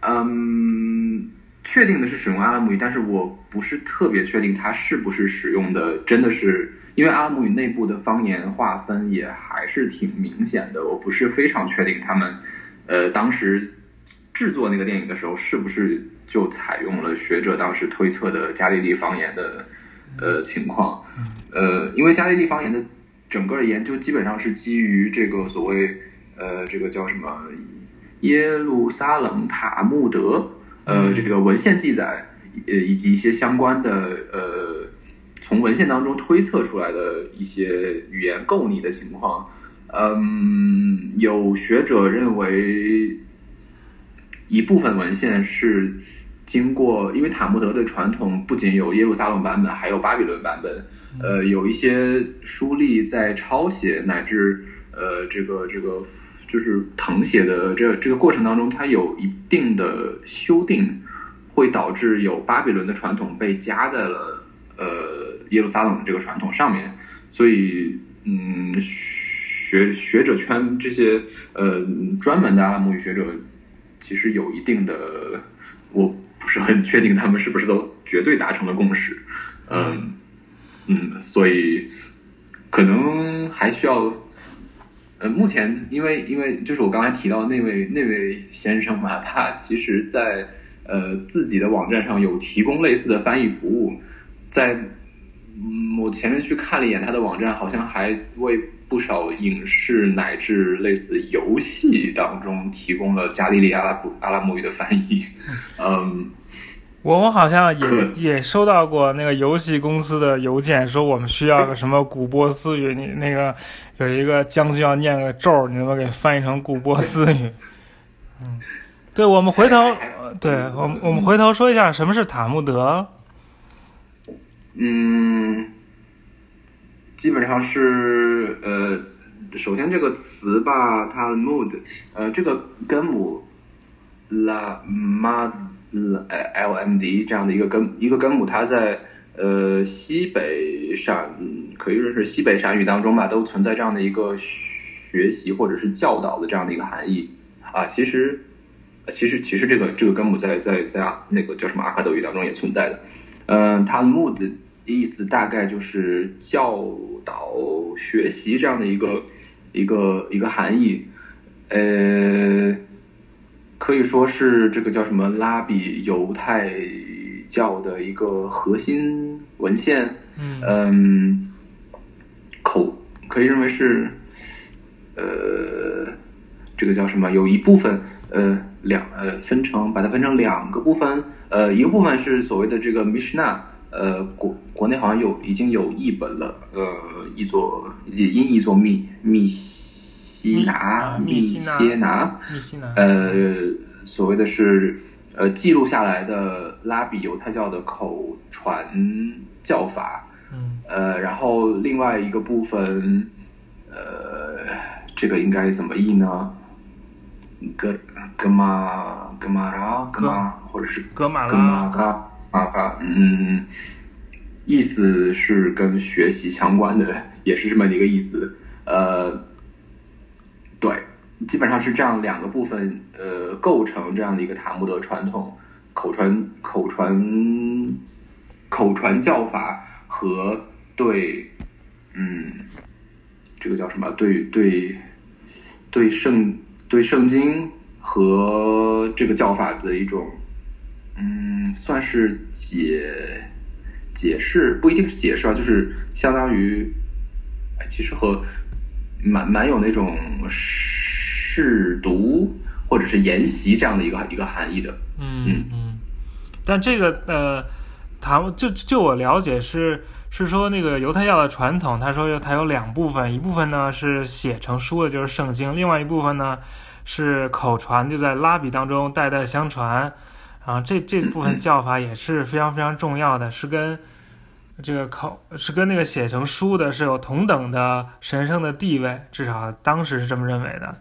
嗯，确定的是使用阿拉姆语，但是我不是特别确定它是不是使用的，真的是因为阿拉姆语内部的方言划分也还是挺明显的。我不是非常确定他们，呃，当时制作那个电影的时候是不是。就采用了学者当时推测的加利利方言的呃情况，呃，因为加利利方言的整个的研究基本上是基于这个所谓呃这个叫什么耶路撒冷塔木德呃这个文献记载呃以及一些相关的呃从文献当中推测出来的一些语言构拟的情况，嗯，有学者认为一部分文献是。经过，因为塔木德的传统不仅有耶路撒冷版本，还有巴比伦版本。呃，有一些书吏在抄写乃至呃这个这个就是誊写的这这个过程当中，它有一定的修订，会导致有巴比伦的传统被加在了呃耶路撒冷的这个传统上面。所以，嗯，学学者圈这些呃专门的阿拉姆语学者，其实有一定的我。不是很确定他们是不是都绝对达成了共识，嗯嗯，所以可能还需要，呃，目前因为因为就是我刚才提到那位那位先生嘛，他其实在呃自己的网站上有提供类似的翻译服务，在嗯我前面去看了一眼他的网站，好像还为不少影视乃至类似游戏当中提供了加利利阿拉布阿拉姆语的翻译，嗯。我们好像也也收到过那个游戏公司的邮件，说我们需要个什么古波斯语，你那个有一个将军要念个咒，你能不能给翻译成古波斯语？嗯，对，我们回头，对我们我们回头说一下什么是塔木德。嗯，基本上是呃，首先这个词吧，它的 mood，呃，这个根母 la m a l m d 这样的一个根一个根母，它在呃西北陕可以说是西北陕语当中吧，都存在这样的一个学习或者是教导的这样的一个含义啊。其实其实其实这个这个根母在在在那个叫什么阿卡德语当中也存在的。嗯，它的目的意思大概就是教导学习这样的一个一个一个含义。呃。可以说是这个叫什么拉比犹太教的一个核心文献，嗯，口可以认为是，呃，这个叫什么？有一部分呃两呃分成把它分成两个部分，呃一个部分是所谓的这个 Mishnah，呃国国内好像有已经有译本了，呃译作音译作密密。西拿密西拿，呃，所谓的是呃记录下来的拉比犹太教的口传教法，嗯，呃，然后另外一个部分，呃，这个应该怎么译呢？格格玛格玛拉格玛，或者是格玛拉啊，嗯，意思是跟学习相关的，也是这么一个意思，呃。对，基本上是这样两个部分，呃，构成这样的一个塔木德传统口传口传口传教法和对，嗯，这个叫什么？对对对圣对圣经和这个教法的一种，嗯，算是解解释，不一定是解释啊，就是相当于，其实和。蛮蛮有那种试读或者是研习这样的一个一个含义的，嗯嗯，但这个呃，他就就我了解是是说那个犹太教的传统，他说它有两部分，一部分呢是写成书的，就是圣经，另外一部分呢是口传，就在拉比当中代代相传，啊，这这部分叫法也是非常非常重要的，是跟。这个口是跟那个写成书的是有同等的神圣的地位，至少当时是这么认为的。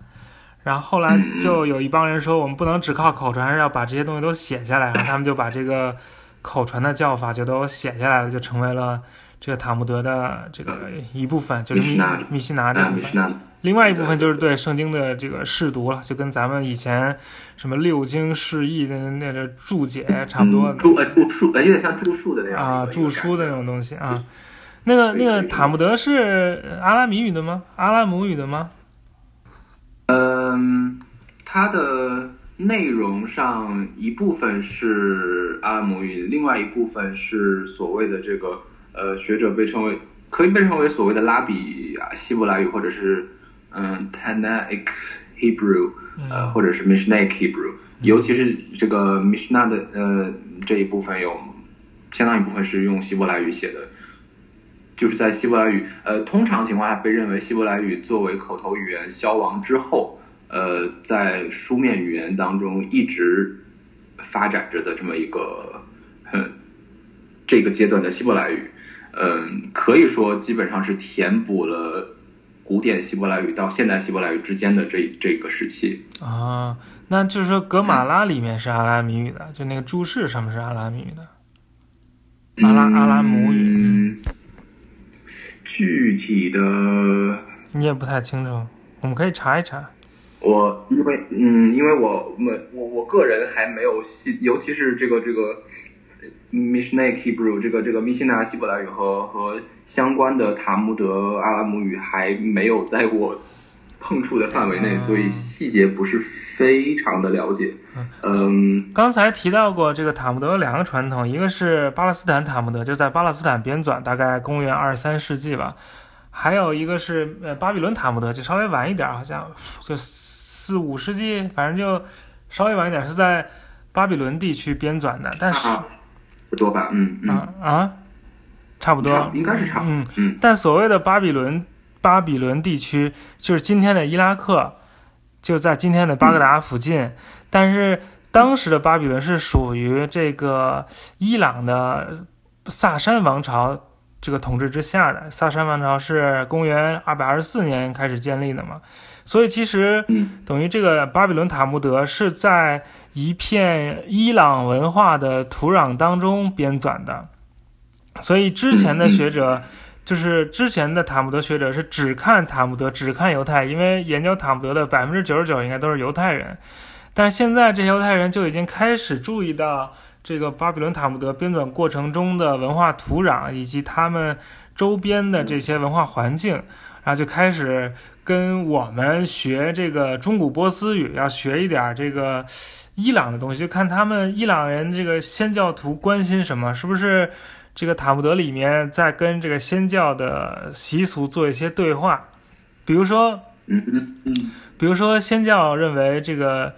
然后后来就有一帮人说，我们不能只靠口传，是要把这些东西都写下来。然后他们就把这个口传的叫法就都写下来了，就成为了。这个塔木德的这个一部分就是密密西拿这部分，另外一部分就是对圣经的这个释读了，就跟咱们以前什么六经释义的那个注解差不多。注呃注述，有点像注述的那样啊，注书的那种东西啊。那个那个塔木德是阿拉米语的吗？阿拉姆语的吗？嗯，它的内容上一部分是阿拉姆语，另外一部分是所谓的这个。呃，学者被称为可以被称为所谓的拉比啊，希伯来语或者是嗯 Tanaic Hebrew，呃，或者是 Mishnaic Hebrew，尤其是这个 Mishnah 的呃这一部分有相当一部分是用希伯来语写的，就是在希伯来语呃通常情况下被认为希伯来语作为口头语言消亡之后，呃，在书面语言当中一直发展着的这么一个这个阶段的希伯来语。嗯，可以说基本上是填补了古典希伯来语到现代希伯来语之间的这这个时期啊。那就是说，格马拉里面是阿拉米语的，就那个注释上面是阿拉米语的，阿拉阿拉姆语。具体的你也不太清楚，我们可以查一查。我因为嗯，因为我我我我个人还没有细，尤其是这个这个。Mishnah Hebrew 这个这个密西拿希伯来语和和相关的塔木德阿拉姆语还没有在我碰触的范围内，所以细节不是非常的了解。嗯，刚才提到过这个塔木德有两个传统，一个是巴勒斯坦塔木德，就在巴勒斯坦编纂，大概公元二三世纪吧；还有一个是呃巴比伦塔木德，就稍微晚一点，好像就四五世纪，反正就稍微晚一点，是在巴比伦地区编纂的，但是。不多吧，嗯嗯啊，差不多，应该是差，嗯嗯。但所谓的巴比伦，巴比伦地区就是今天的伊拉克，就在今天的巴格达附近。但是当时的巴比伦是属于这个伊朗的萨珊王朝这个统治之下的。萨珊王朝是公元二百二十四年开始建立的嘛，所以其实等于这个巴比伦塔木德是在一片伊朗文化的土壤当中编纂的，所以之前的学者，就是之前的塔木德学者是只看塔木德，只看犹太，因为研究塔木德的百分之九十九应该都是犹太人，但是现在这些犹太人就已经开始注意到这个巴比伦塔木德编纂过程中的文化土壤以及他们周边的这些文化环境，然后就开始。跟我们学这个中古波斯语，要学一点这个伊朗的东西，就看他们伊朗人这个先教徒关心什么，是不是这个塔木德里面在跟这个先教的习俗做一些对话？比如说，比如说先教认为这个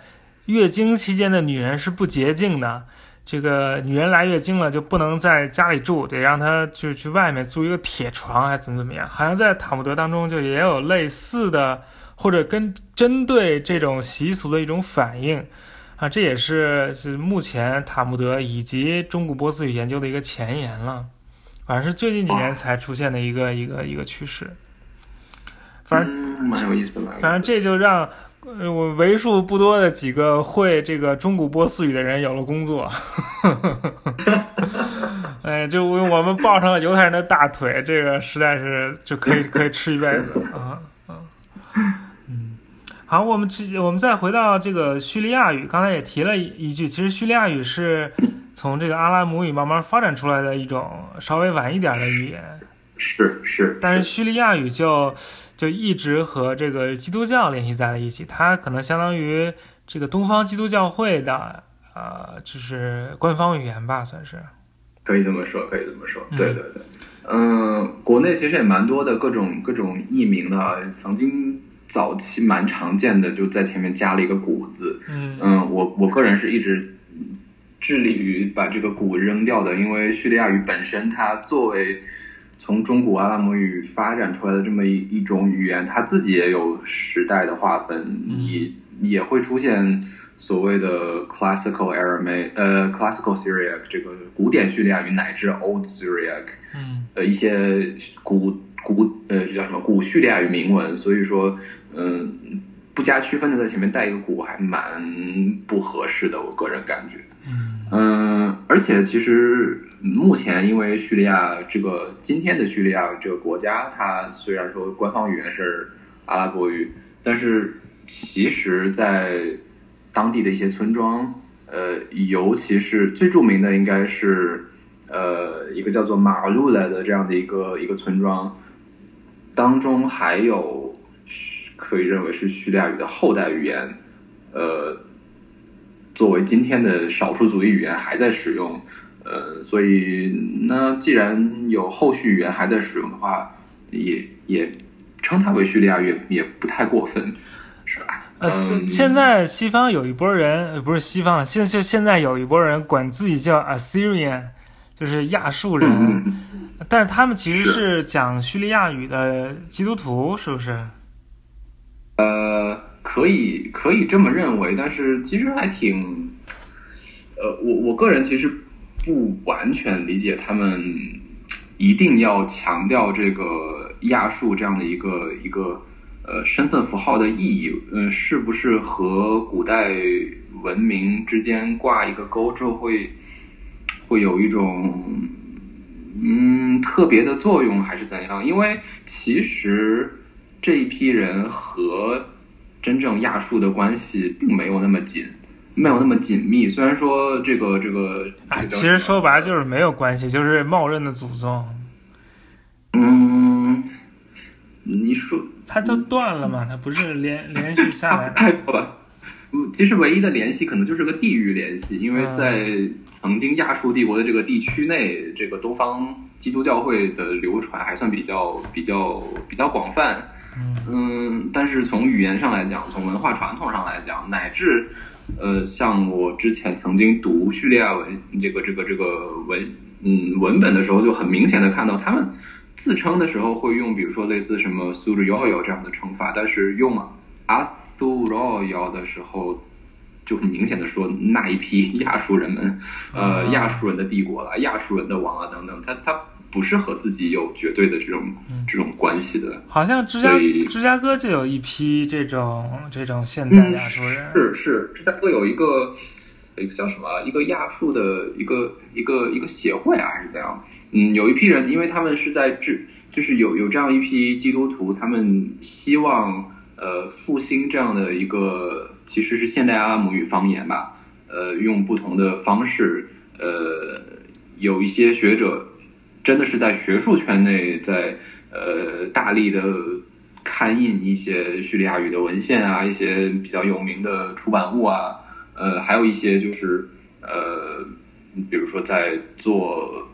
月经期间的女人是不洁净的。这个女人来月经了就不能在家里住，得让她就去外面租一个铁床，还怎么怎么样？好像在塔木德当中就也有类似的，或者跟针对这种习俗的一种反应啊，这也是是目前塔木德以及中古波斯语研究的一个前沿了，反正是最近几年才出现的一个一个一个趋势。反正蛮有意思的，反正这就让。呃，我为数不多的几个会这个中古波斯语的人有了工作，哎，就我们抱上了犹太人的大腿，这个实在是就可以可以吃一辈子啊好，我们我们再回到这个叙利亚语，刚才也提了一句，其实叙利亚语是从这个阿拉姆语慢慢发展出来的一种稍微晚一点的语言，是是，但是叙利亚语就。就一直和这个基督教联系在了一起，它可能相当于这个东方基督教会的呃，就是官方语言吧，算是。可以这么说，可以这么说。对对对，嗯，国内其实也蛮多的各种各种译名的，曾经早期蛮常见的，就在前面加了一个“古”字。嗯嗯，我我个人是一直致力于把这个“古”扔掉的，因为叙利亚语本身它作为。从中古阿拉伯语发展出来的这么一一种语言，它自己也有时代的划分，也也会出现所谓的 classical Aramaic，呃，classical Syriac 这个古典叙利亚语乃至 Old Syriac，嗯，呃，一些古古呃这叫什么古叙利亚语铭文，所以说，嗯，不加区分的在前面带一个鼓还蛮不合适的，我个人感觉，嗯，而且其实。目前，因为叙利亚这个今天的叙利亚这个国家，它虽然说官方语言是阿拉伯语，但是其实，在当地的一些村庄，呃，尤其是最著名的，应该是呃一个叫做马路来的这样的一个一个村庄，当中还有可以认为是叙利亚语的后代语言，呃，作为今天的少数族裔语言还在使用。呃，所以那既然有后续语言还在使用的话，也也称它为叙利亚语也不太过分，是吧？呃，就现在西方有一波人，不是西方，现就现在有一波人管自己叫 Assyrian，就是亚述人，但是他们其实是讲叙利亚语的基督徒，是不是？呃，可以可以这么认为，但是其实还挺，呃，我我个人其实。不完全理解他们一定要强调这个亚述这样的一个一个呃身份符号的意义，嗯，是不是和古代文明之间挂一个钩之后会会有一种嗯特别的作用，还是怎样？因为其实这一批人和真正亚述的关系并没有那么紧。没有那么紧密，虽然说这个这个，其实说白了就是没有关系，就是冒认的祖宗。嗯，你说他都断了嘛？他不是连连续下来？太多了。其实唯一的联系可能就是个地域联系，因为在曾经亚述帝国的这个地区内，这个东方基督教会的流传还算比较比较比较广泛。嗯，但是从语言上来讲，从文化传统上来讲，乃至。呃，像我之前曾经读叙利亚文这个这个这个文嗯文本的时候，就很明显的看到他们自称的时候会用，比如说类似什么苏日幺幺这样的称法，但是用阿苏罗幺的时候，就很明显的说那一批亚述人们，呃，亚述人的帝国了，亚述人的王啊等等，他他。不是和自己有绝对的这种这种关系的，好像芝加芝加哥就有一批这种这种现代亚洲人，是是，芝加哥有一个一个叫什么一个亚述的一个一个一个协会啊，还是怎样？嗯，有一批人，因为他们是在治，就是有有这样一批基督徒，他们希望呃复兴这样的一个其实是现代阿拉姆语方言吧，呃，用不同的方式，呃，有一些学者真的是在学术圈内在呃大力的刊印一些叙利亚语的文献啊，一些比较有名的出版物啊，呃，还有一些就是呃，比如说在做。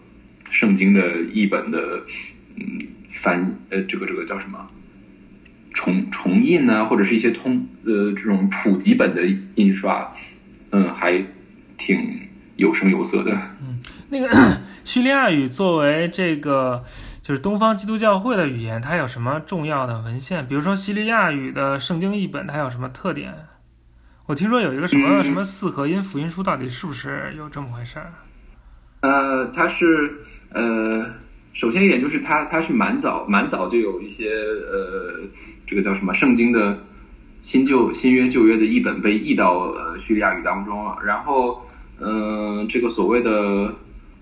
圣经的译本的，嗯，翻呃，这个这个叫什么重重印呢？或者是一些通呃这种普及本的印刷，嗯，还挺有声有色的。嗯，那个叙利亚语作为这个就是东方基督教会的语言，它有什么重要的文献？比如说叙利亚语的圣经译本，它有什么特点？我听说有一个什么什么四合音福音书，到底是不是有这么回事儿？呃，它是呃，首先一点就是它它是蛮早蛮早就有一些呃，这个叫什么圣经的新旧新约旧约的译本被译到呃叙利亚语当中了。然后嗯，这个所谓的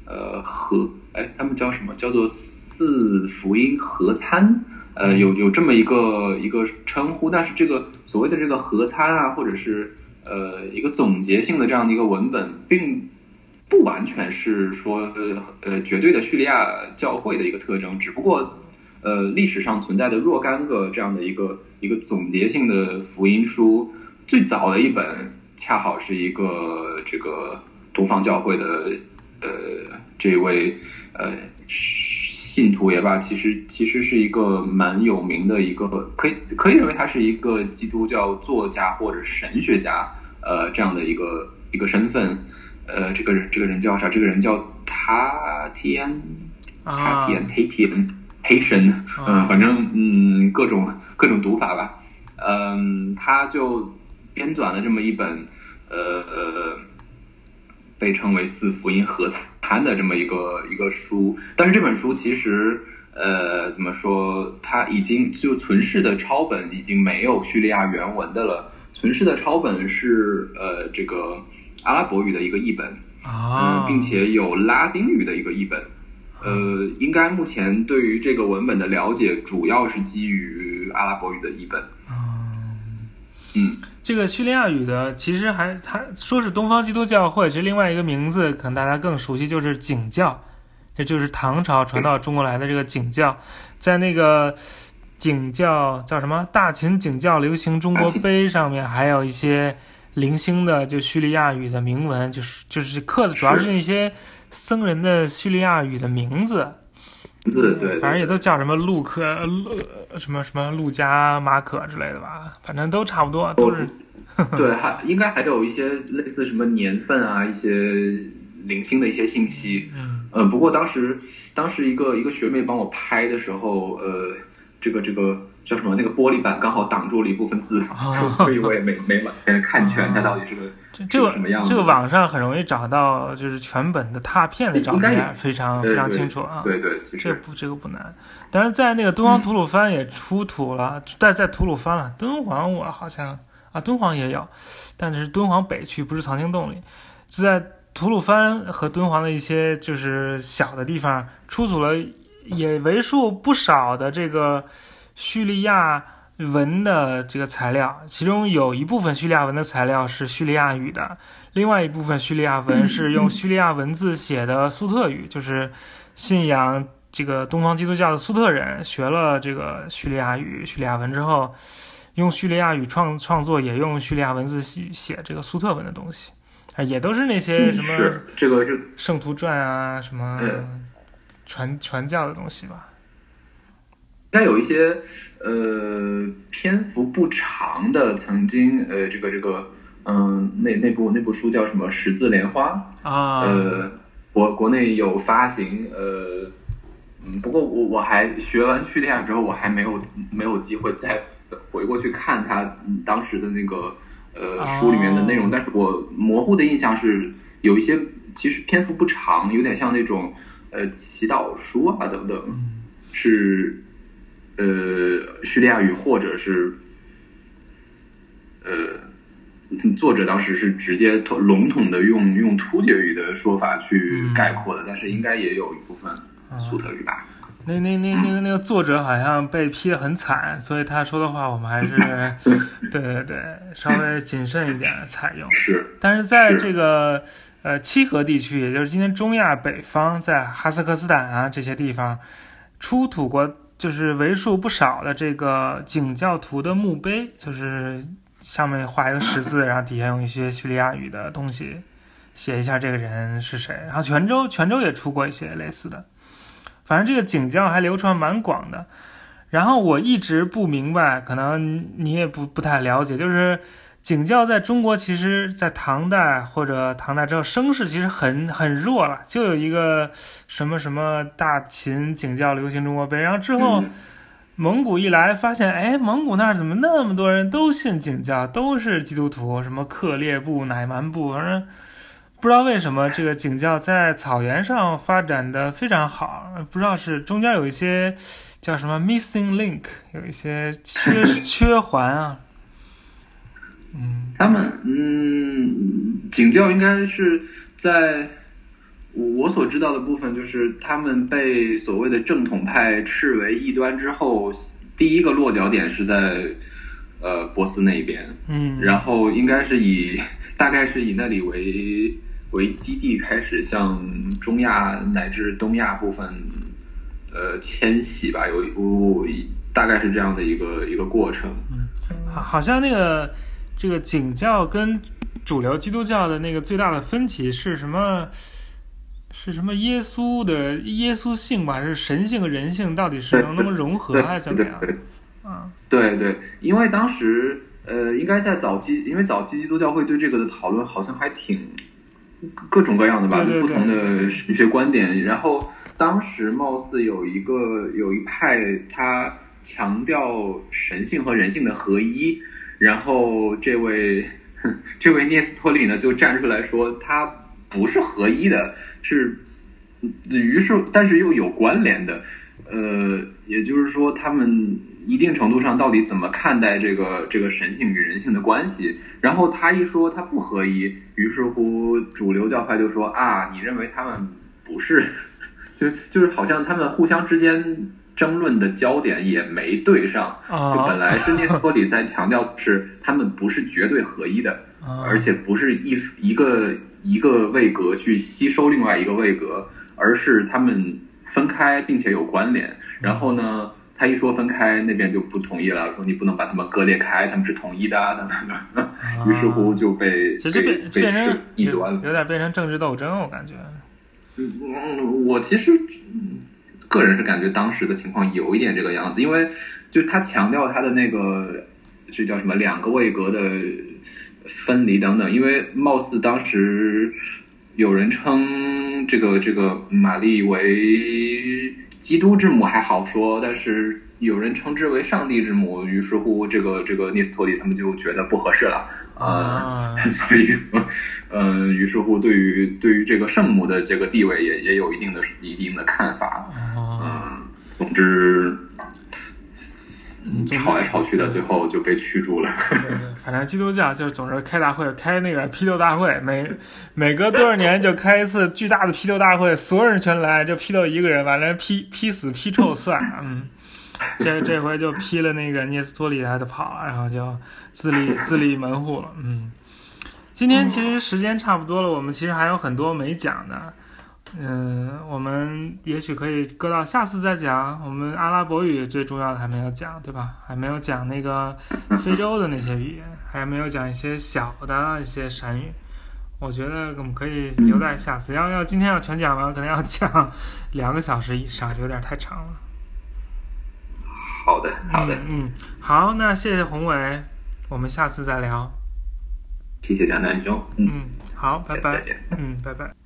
呃合哎，他们叫什么？叫做四福音合参？呃，有有这么一个一个称呼。但是这个所谓的这个合参啊，或者是呃一个总结性的这样的一个文本，并。不完全是说呃绝对的叙利亚教会的一个特征，只不过呃历史上存在的若干个这样的一个一个总结性的福音书，最早的一本恰好是一个这个东方教会的呃这位呃信徒也罢，其实其实是一个蛮有名的一个可以可以认为他是一个基督教作家或者神学家呃这样的一个一个身份。呃，这个人，这个人叫啥？这个人叫塔天，塔天，黑天，黑神，嗯，反正嗯，各种各种读法吧。嗯，他就编纂了这么一本，呃，被称为四福音合参的这么一个一个书。但是这本书其实，呃，怎么说？它已经就存世的抄本已经没有叙利亚原文的了。存世的抄本是呃，这个。阿拉伯语的一个译本啊，并且有拉丁语的一个译本，呃，应该目前对于这个文本的了解主要是基于阿拉伯语的译本。嗯，这个叙利亚语的其实还还说是东方基督教会，其实另外一个名字可能大家更熟悉，就是景教，这就是唐朝传到中国来的这个景教，在那个景教叫什么《大秦景教流行中国碑》上面还有一些。零星的就叙利亚语的铭文，就是就是刻的主要是那些僧人的叙利亚语的名字，名字对，反正也都叫什么陆克、路什么什么陆家、马可之类的吧，反正都差不多，都是。对，还应该还有一些类似什么年份啊，一些零星的一些信息。嗯，呃，不过当时当时一个一个学妹帮我拍的时候，呃，这个这个。叫什么？那个玻璃板刚好挡住了一部分字，所以我也没没完看全它到底是个这个什么样子。这个网上很容易找到，就是全本的拓片的照片，非常非常清楚啊。对对，这不这个不难。但是在那个敦煌吐鲁番也出土了，在在吐鲁番了。敦煌我好像啊，敦煌也有，但是敦煌北区不是藏经洞里，就在吐鲁番和敦煌的一些就是小的地方出土了也为数不少的这个。叙利亚文的这个材料，其中有一部分叙利亚文的材料是叙利亚语的，另外一部分叙利亚文是用叙利亚文字写的苏特语，就是信仰这个东方基督教的苏特人学了这个叙利亚语、叙利亚文之后，用叙利亚语创创作，也用叙利亚文字写写这个苏特文的东西，啊，也都是那些什么这个是圣徒传啊，什么传传教的东西吧。该有一些呃篇幅不长的，曾经呃这个这个嗯那那部那部书叫什么《十字莲花》啊。呃国国内有发行呃嗯不过我我还学完叙利亚之后我还没有没有机会再回过去看他当时的那个呃书里面的内容，但是我模糊的印象是有一些其实篇幅不长，有点像那种呃祈祷书啊等等是。呃，叙利亚语或者是呃作者当时是直接笼统的用用突厥语的说法去概括的，但是应该也有一部分粟特语吧。那那那那个那个作者好像被批的很惨，所以他说的话我们还是 对对对稍微谨慎一点采用。是，但是在这个呃七河地区，也就是今天中亚北方，在哈萨克斯坦啊这些地方，出土过就是为数不少的这个景教徒的墓碑，就是上面画一个十字，然后底下用一些叙利亚语的东西写一下这个人是谁。然后泉州泉州也出过一些类似的。反正这个景教还流传蛮广的，然后我一直不明白，可能你也不不太了解，就是景教在中国其实，在唐代或者唐代之后声势其实很很弱了，就有一个什么什么大秦景教流行中国碑，然后之后蒙古一来发现，哎，蒙古那儿怎么那么多人都信景教，都是基督徒，什么克烈部、乃蛮部，反正。不知道为什么这个景教在草原上发展的非常好，不知道是中间有一些叫什么 missing link，有一些缺 缺环啊。嗯，他们嗯，警教应该是在我所知道的部分，就是他们被所谓的正统派斥为异端之后，第一个落脚点是在呃波斯那边，嗯，然后应该是以大概是以那里为。为基地开始向中亚乃至东亚部分，呃迁徙吧，有我大概是这样的一个一个过程。嗯，好，好像那个这个景教跟主流基督教的那个最大的分歧是什么？是什么？耶稣的耶稣性吧，还是神性和人性到底是能能融合还是怎么样？啊，对对，因为当时呃，应该在早期，因为早期基督教会对这个的讨论好像还挺。各种各样的吧，就不同的神学观点。然后当时貌似有一个有一派，他强调神性和人性的合一。然后这位这位聂斯托里呢，就站出来说，他不是合一的，是于是但是又有关联的。呃，也就是说他们。一定程度上，到底怎么看待这个这个神性与人性的关系？然后他一说他不合一，于是乎主流教派就说啊，你认为他们不是？就就是好像他们互相之间争论的焦点也没对上。就本来是涅斯托里在强调是他们不是绝对合一的，而且不是一一个一个位格去吸收另外一个位格，而是他们分开并且有关联。然后呢？他一说分开，那边就不同意了，说你不能把他们割裂开，他们是统一的等等等。于是乎就被其实变变成异端，有点变成政治斗争，我感觉。嗯，我其实个人是感觉当时的情况有一点这个样子，因为就他强调他的那个这叫什么两个位格的分离等等，因为貌似当时有人称这个这个玛丽为。基督之母还好说，但是有人称之为上帝之母，于是乎这个这个聂斯托里他们就觉得不合适了啊，所以嗯，于是乎对于对于这个圣母的这个地位也也有一定的一定的看法，嗯，总之。吵来吵去的，最后就被驱逐了。反正基督教就是总是开大会，开那个批斗大会，每每隔多少年就开一次巨大的批斗大会，所有人全来，就批斗一个人，完了批批死批臭算。嗯，这这回就批了那个涅斯托里，他就跑了，然后就自立自立门户了。嗯，今天其实时间差不多了，我们其实还有很多没讲的。嗯，我们也许可以搁到下次再讲。我们阿拉伯语最重要的还没有讲，对吧？还没有讲那个 非洲的那些语言，还没有讲一些小的一些闪语。我觉得我们可以留在下次。要要今天要全讲完，可能要讲两个小时以上，有点太长了。好的，好的，嗯，好，那谢谢宏伟，我们下次再聊。谢谢蒋南兄，嗯，好，拜拜，再见，嗯，拜拜。